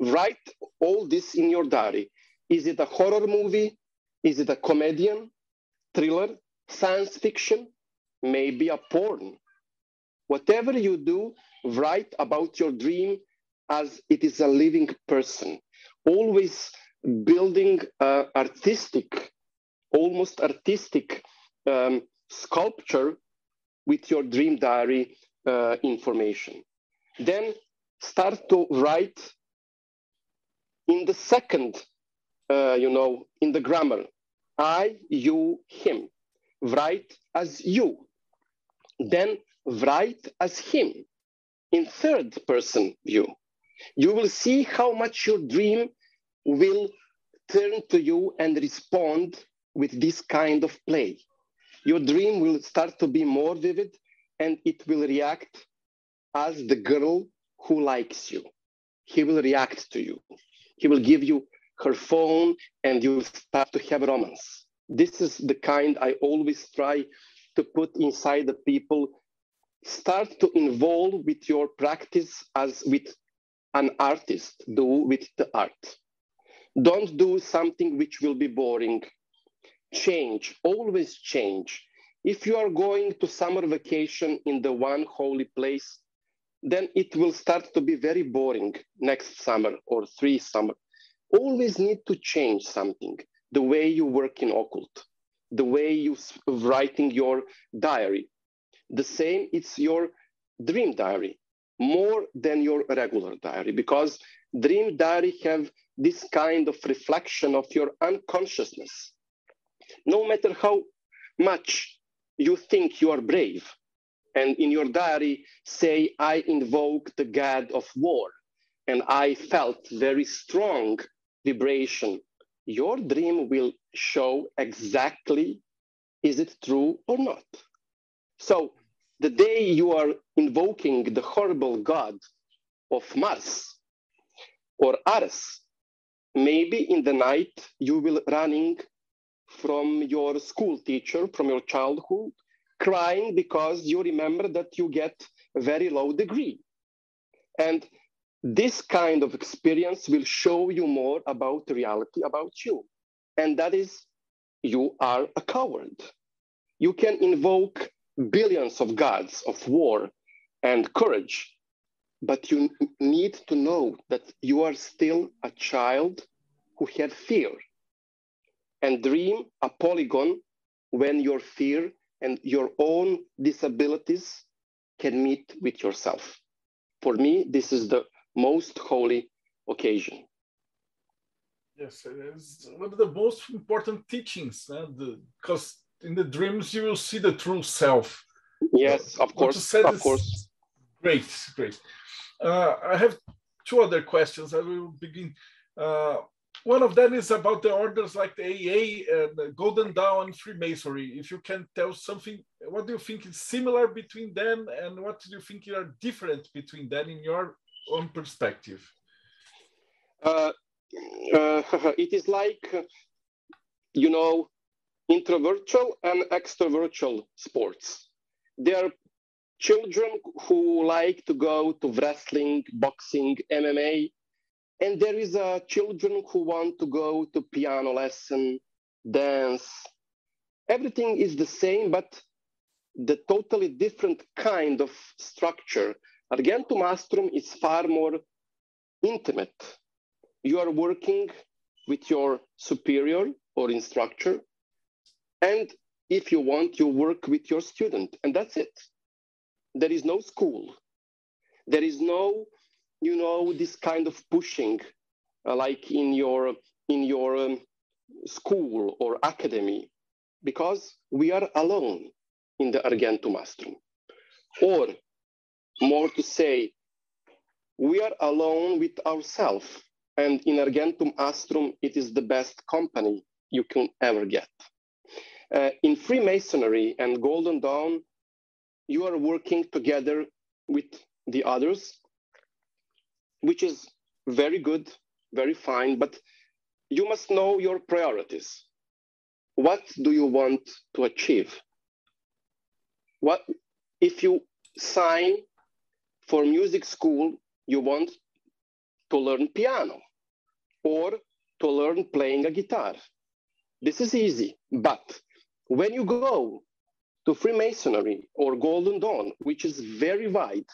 Write all this in your diary. Is it a horror movie? Is it a comedian? Thriller? Science fiction? Maybe a porn? Whatever you do write about your dream as it is a living person, always building uh, artistic, almost artistic um, sculpture with your dream diary uh, information. Then start to write in the second, uh, you know, in the grammar, I, you, him. Write as you. Then write as him in third person view, you will see how much your dream will turn to you and respond with this kind of play. Your dream will start to be more vivid and it will react as the girl who likes you. He will react to you. He will give you her phone and you will start to have romance. This is the kind I always try to put inside the people start to involve with your practice as with an artist do with the art. Don't do something which will be boring. Change, always change. If you are going to summer vacation in the one holy place, then it will start to be very boring next summer or three summer. Always need to change something. The way you work in occult, the way you writing your diary, the same it's your dream diary more than your regular diary because dream diary have this kind of reflection of your unconsciousness. No matter how much you think you are brave and in your diary say i invoke the god of war and i felt very strong vibration your dream will show exactly is it true or not? So the day you are invoking the horrible god of Mars or Ares, maybe in the night you will running from your school teacher, from your childhood, crying because you remember that you get a very low degree. And this kind of experience will show you more about reality about you. And that is, you are a coward. You can invoke billions of gods of war and courage, but you need to know that you are still a child who had fear. And dream a polygon when your fear and your own disabilities can meet with yourself. For me, this is the most holy occasion. Yes, it is one of the most important teachings, eh? the, because in the dreams you will see the true self. Yes, of course, of course. Great, great. Uh, I have two other questions. I will begin. Uh, one of them is about the orders like the AA and the Golden Dawn Freemasonry. If you can tell something, what do you think is similar between them and what do you think are different between them in your own perspective? Uh, uh, it is like, you know, introvertual and extrovertual sports. They are children who like to go to wrestling, boxing, MMA, and there is a children who want to go to piano lesson, dance. Everything is the same, but the totally different kind of structure. Argentum Astrum is far more intimate. You are working with your superior or instructor, and if you want, you work with your student, and that's it. There is no school. There is no you know this kind of pushing uh, like in your in your um, school or academy because we are alone in the argentum astrum or more to say we are alone with ourselves and in argentum astrum it is the best company you can ever get uh, in freemasonry and golden dawn you are working together with the others which is very good, very fine, but you must know your priorities. What do you want to achieve? What if you sign for music school, you want to learn piano or to learn playing a guitar. This is easy, but when you go to Freemasonry or Golden Dawn, which is very wide,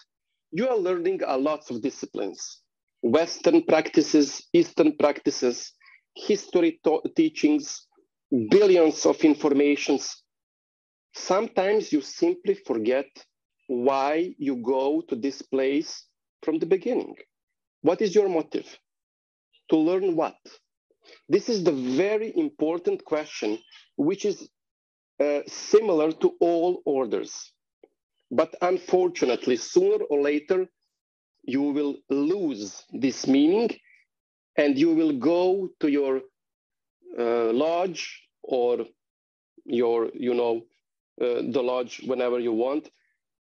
you are learning a lot of disciplines Western practices, Eastern practices, history teachings, billions of informations. Sometimes you simply forget why you go to this place from the beginning. What is your motive? To learn what? This is the very important question, which is uh, similar to all orders. But unfortunately, sooner or later, you will lose this meaning and you will go to your uh, lodge or your, you know, uh, the lodge whenever you want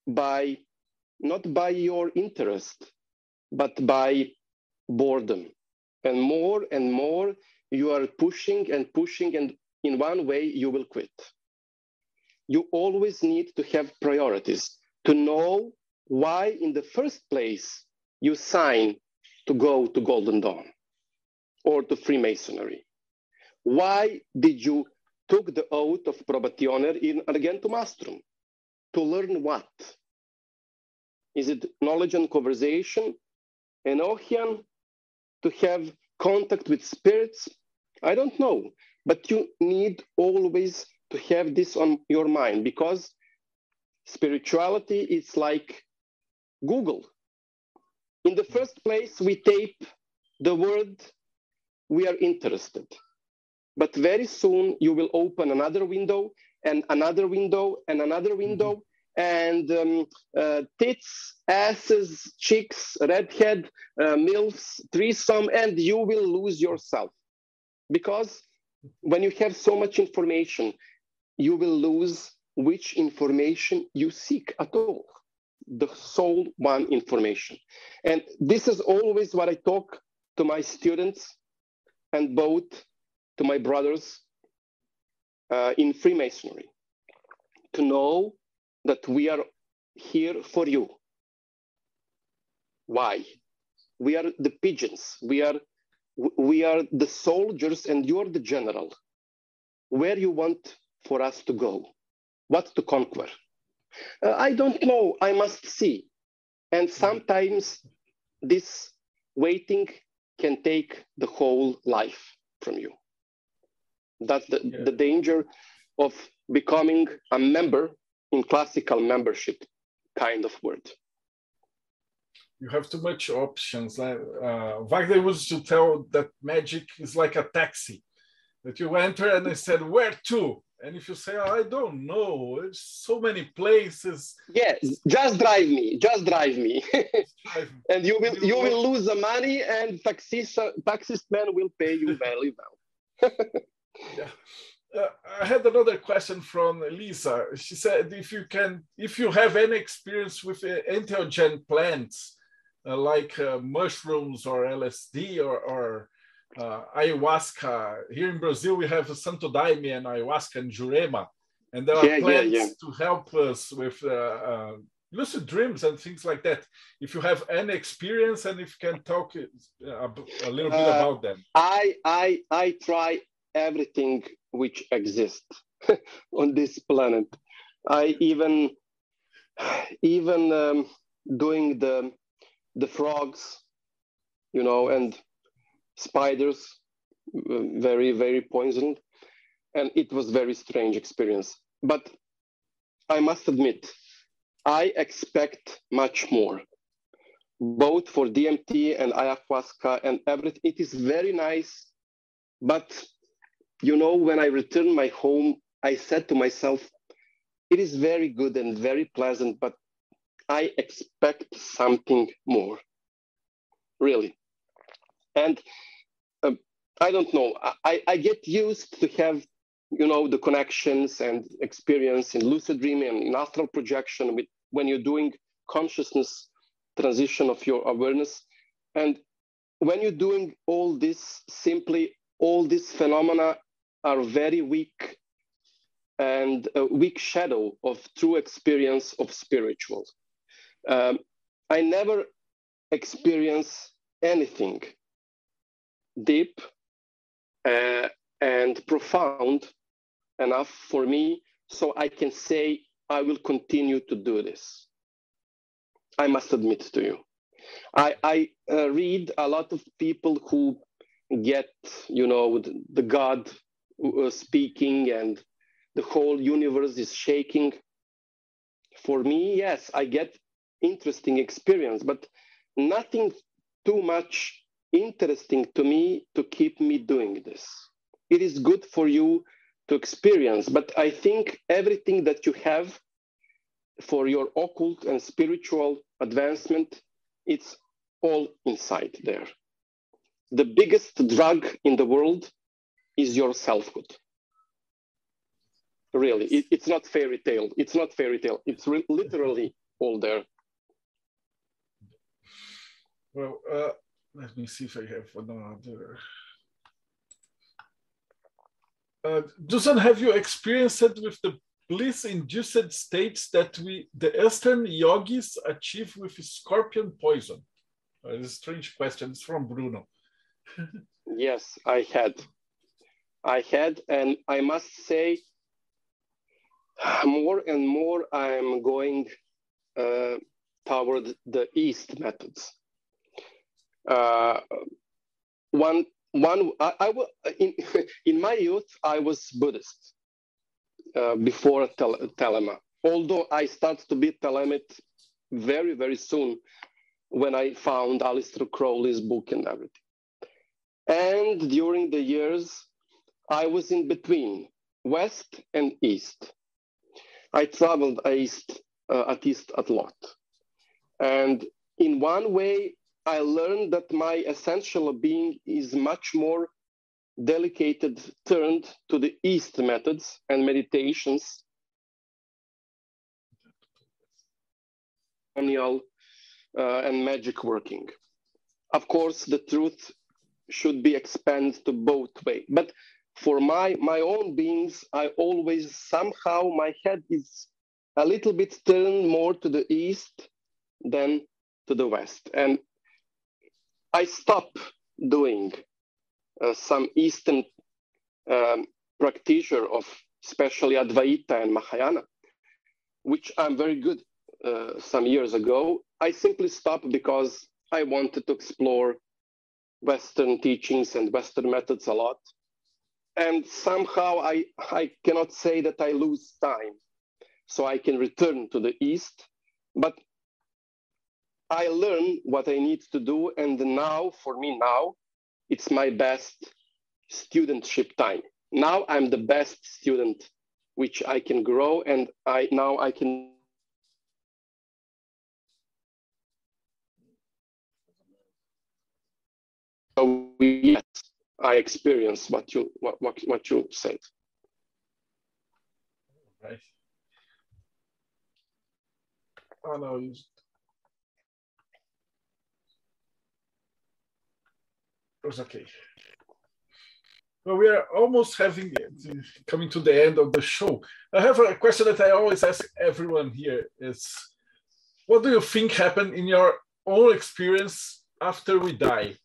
by not by your interest, but by boredom. And more and more you are pushing and pushing, and in one way you will quit. You always need to have priorities to know why, in the first place, you sign to go to Golden Dawn or to Freemasonry? Why did you took the oath of probationer in Argentum Astrum? To learn what? Is it knowledge and conversation? Enochian? To have contact with spirits? I don't know. But you need always to have this on your mind because spirituality is like Google. In the first place, we tape the word we are interested. But very soon you will open another window and another window and another mm-hmm. window mm -hmm. and um, uh, tits, asses, chicks, redhead, uh, milfs, threesome, and you will lose yourself. Because when you have so much information, you will lose which information you seek at all the sole one information. And this is always what I talk to my students and both to my brothers uh, in Freemasonry to know that we are here for you. Why? We are the pigeons. We are we are the soldiers and you're the general. Where you want for us to go, what to conquer. Uh, I don't know, I must see. And sometimes this waiting can take the whole life from you. That's the, yeah. the danger of becoming a member in classical membership kind of word. You have too much options. Uh, Wagner used to tell that magic is like a taxi, that you enter and they said, where to? And if you say, I don't know, there's so many places. Yes, just drive me, just drive me. and you will you will lose the money and taxis taxist man will pay you very well. yeah. Uh, I had another question from Lisa. She said, if you can, if you have any experience with uh, entheogen plants, uh, like uh, mushrooms or LSD or, or uh, ayahuasca. Here in Brazil, we have Santo Daime and ayahuasca and Jurema, and there are yeah, plants yeah, yeah. to help us with uh, uh, lucid dreams and things like that. If you have any experience and if you can talk uh, a little bit uh, about them. I I I try everything which exists on this planet. I even even um, doing the the frogs, you know, and spiders, uh, very, very poisoned. And it was very strange experience. But I must admit, I expect much more, both for DMT and ayahuasca and everything. It is very nice. But, you know, when I returned my home, I said to myself, it is very good and very pleasant, but I expect something more, really. And uh, I don't know, I, I get used to have, you know, the connections and experience in lucid dreaming and in astral projection with when you're doing consciousness transition of your awareness. And when you're doing all this, simply all these phenomena are very weak and a weak shadow of true experience of spiritual. Um, I never experience anything deep uh, and profound enough for me so I can say I will continue to do this. I must admit to you. I, I uh, read a lot of people who get, you know, the, the God uh, speaking and the whole universe is shaking. For me, yes, I get interesting experience, but nothing too much interesting to me to keep me doing this. It is good for you to experience, but I think everything that you have for your occult and spiritual advancement, it's all inside there. The biggest drug in the world is your selfhood. Really, it, it's not fairy tale. It's not fairy tale. It's literally all there. Well, uh, let me see if I have another. Uh, Dusan, have you experienced it with the bliss-induced states that we, the Eastern yogis, achieve with scorpion poison? Uh, a strange question. It's from Bruno. yes, I had. I had, and I must say, more and more I'm going uh, toward the East methods uh, one one I, I in in my youth I was Buddhist uh, before tel- Thelema. Although I started to be Thelemite very very soon when I found Aleister Crowley's book and everything. And during the years, I was in between West and East. I traveled east, uh, at East a lot. And in one way, I learned that my essential being is much more delicate, turned to the East methods and meditations. Uh, and magic working. Of course, the truth should be expanded to both way. But for my my own beings, I always somehow my head is a little bit turned more to the east than to the west. And I stopped doing uh, some Eastern um, practitioner of especially Advaita and Mahayana, which I'm very good uh, some years ago. I simply stopped because I wanted to explore Western teachings and Western methods a lot. And somehow I, I cannot say that I lose time. So I can return to the East. But I learn what I need to do. And now, for me, now, it's my best studentship time. Now I'm the best student which I can grow and I now I can so yes, I experience what you what, what, what you said. Right. Oh no, you it was okay. Well, we are almost having coming to the end of the show. I have a question that I always ask everyone here: Is what do you think happened in your own experience after we die?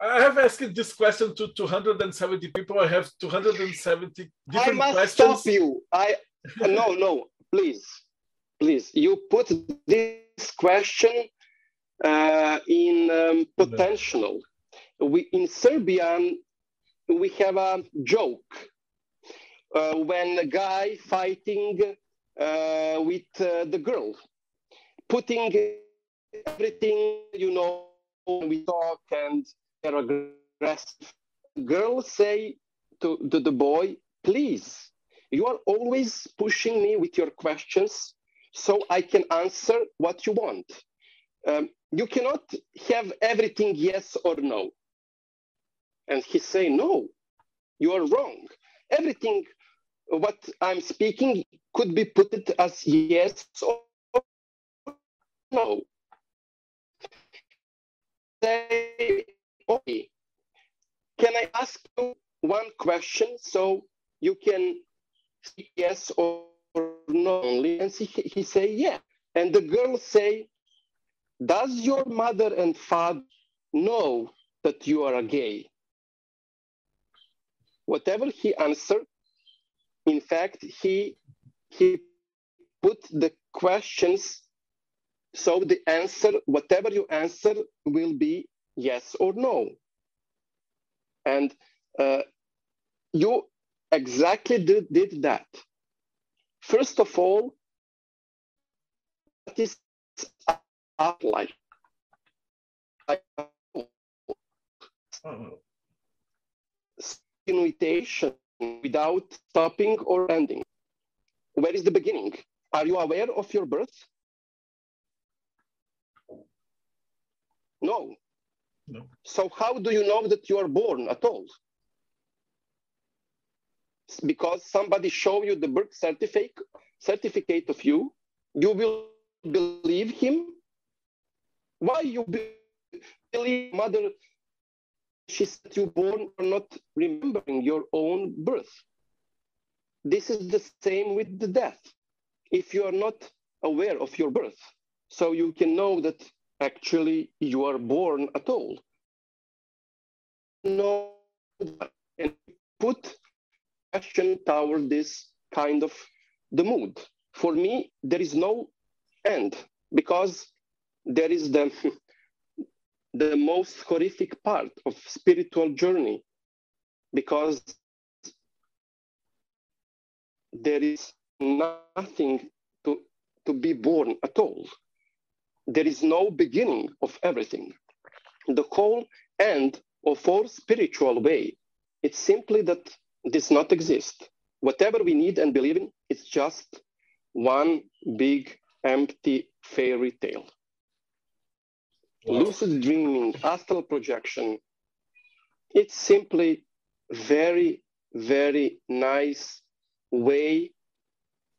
I have asked this question to 270 people. I have 270 different I must questions. stop you. I no no please please you put this question uh, in um, potential. We in Serbian we have a joke uh, when a guy fighting uh, with uh, the girl, putting everything you know we talk and they're aggressive. Girls say to, to the boy, please, you are always pushing me with your questions so I can answer what you want. Um, you cannot have everything yes or no. And he say, no, you are wrong. Everything what I'm speaking could be put as yes or no. Say, can I ask you one question so you can say yes or no only? And he, he say, yeah. And the girl say, does your mother and father know that you are a gay? Whatever he answered, in fact, he, he put the questions so the answer, whatever you answer, will be yes or no. And uh, you exactly did, did that. First of all, what is art like? Invitation without stopping or ending. Where is the beginning? Are you aware of your birth? No. No. So how do you know that you are born at all? Because somebody show you the birth certificate certificate of you, you will believe him. Why you be- believe mother? She said you born or not remembering your own birth. This is the same with the death. If you are not aware of your birth, so you can know that actually you are born at all. No, and put question toward this kind of the mood. For me, there is no end because there is the the most horrific part of spiritual journey because there is nothing to, to be born at all there is no beginning of everything. The whole end of our spiritual way, it's simply that does not exist. Whatever we need and believe in, it's just one big empty fairy tale. Lucid dreaming, astral projection, it's simply very, very nice way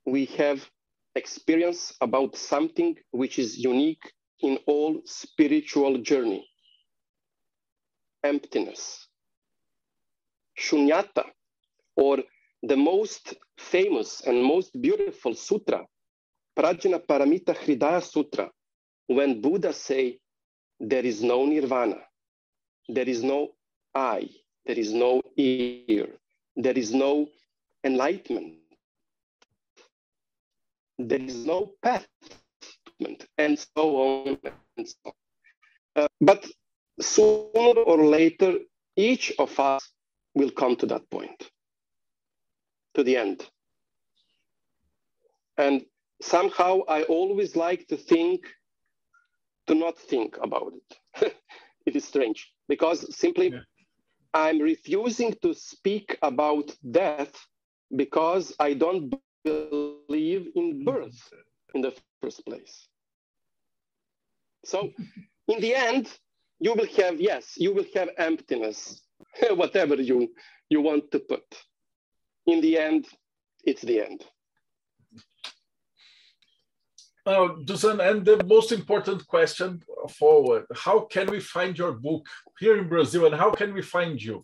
we have experience about something which is unique in all spiritual journey. Emptiness. Shunyata, or the most famous and most beautiful sutra, Prajna Paramita Hridaya Sutra, when Buddha say, there is no nirvana, there is no eye, there is no ear, there is no enlightenment, there is no path, and so on and so on. Uh, but sooner or later, each of us will come to that point, to the end. And somehow I always like to think, to not think about it. it is strange because simply Yeah. I'm refusing to speak about death because I don't believe in birth in the first place. So in the end, you will have, yes, you will have emptiness, whatever you, you want to put. In the end, it's the end. Now, Dusan, and the most important question forward, how can we find your book here in Brazil and how can we find you?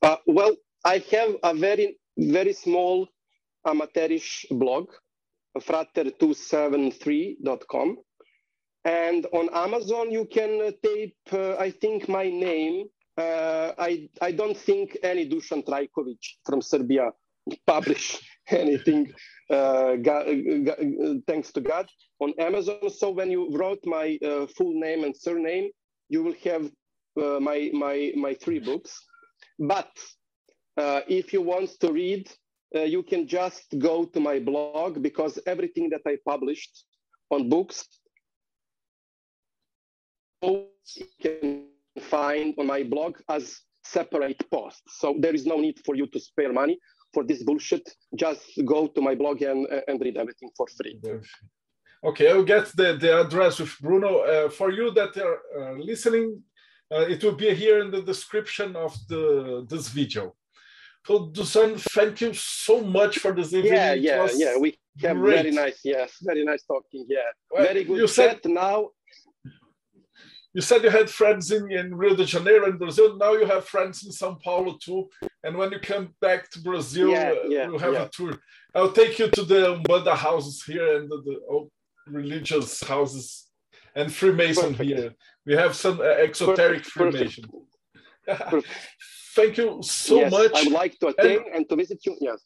Uh, well, I have a very, very small amateurish blog, frater273.com. And on Amazon, you can tape, uh, I think, my name. Uh, I, I don't think any Dusan Trajkovic from Serbia publish anything, uh, thanks to God, on Amazon. So when you wrote my uh, full name and surname, you will have uh, my, my, my three books. But uh, if you want to read, uh, you can just go to my blog because everything that I published on books you can find on my blog as separate posts. So there is no need for you to spare money for this bullshit. Just go to my blog and, and read everything for free. Okay, I'll get the, the address with Bruno. Uh, for you that are uh, listening, uh, it will be here in the description of the this video. So Dusan, thank you so much for this evening. Yeah, yeah, yeah. We have great. very nice, yes, very nice talking. Yeah, well, very good. You said now. You said you had friends in, in Rio de Janeiro and Brazil. Now you have friends in São Paulo too. And when you come back to Brazil, yeah, yeah, we'll have yeah. a tour. I'll take you to the Umbanda houses here and the, the religious houses and Freemason Perfect. here. We have some uh, exoteric Perfect. Freemason. Perfect. Thank you so yes, much. I would like to attend and, and to visit you. Yes.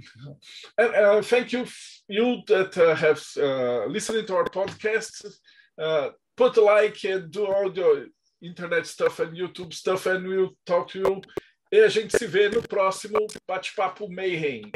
And uh, thank you, you that uh, have uh, listened to our podcast. Put a like and do all the internet stuff and YouTube stuff, and we'll talk to you. E a gente se vê no próximo Bate-Papo Mayhem.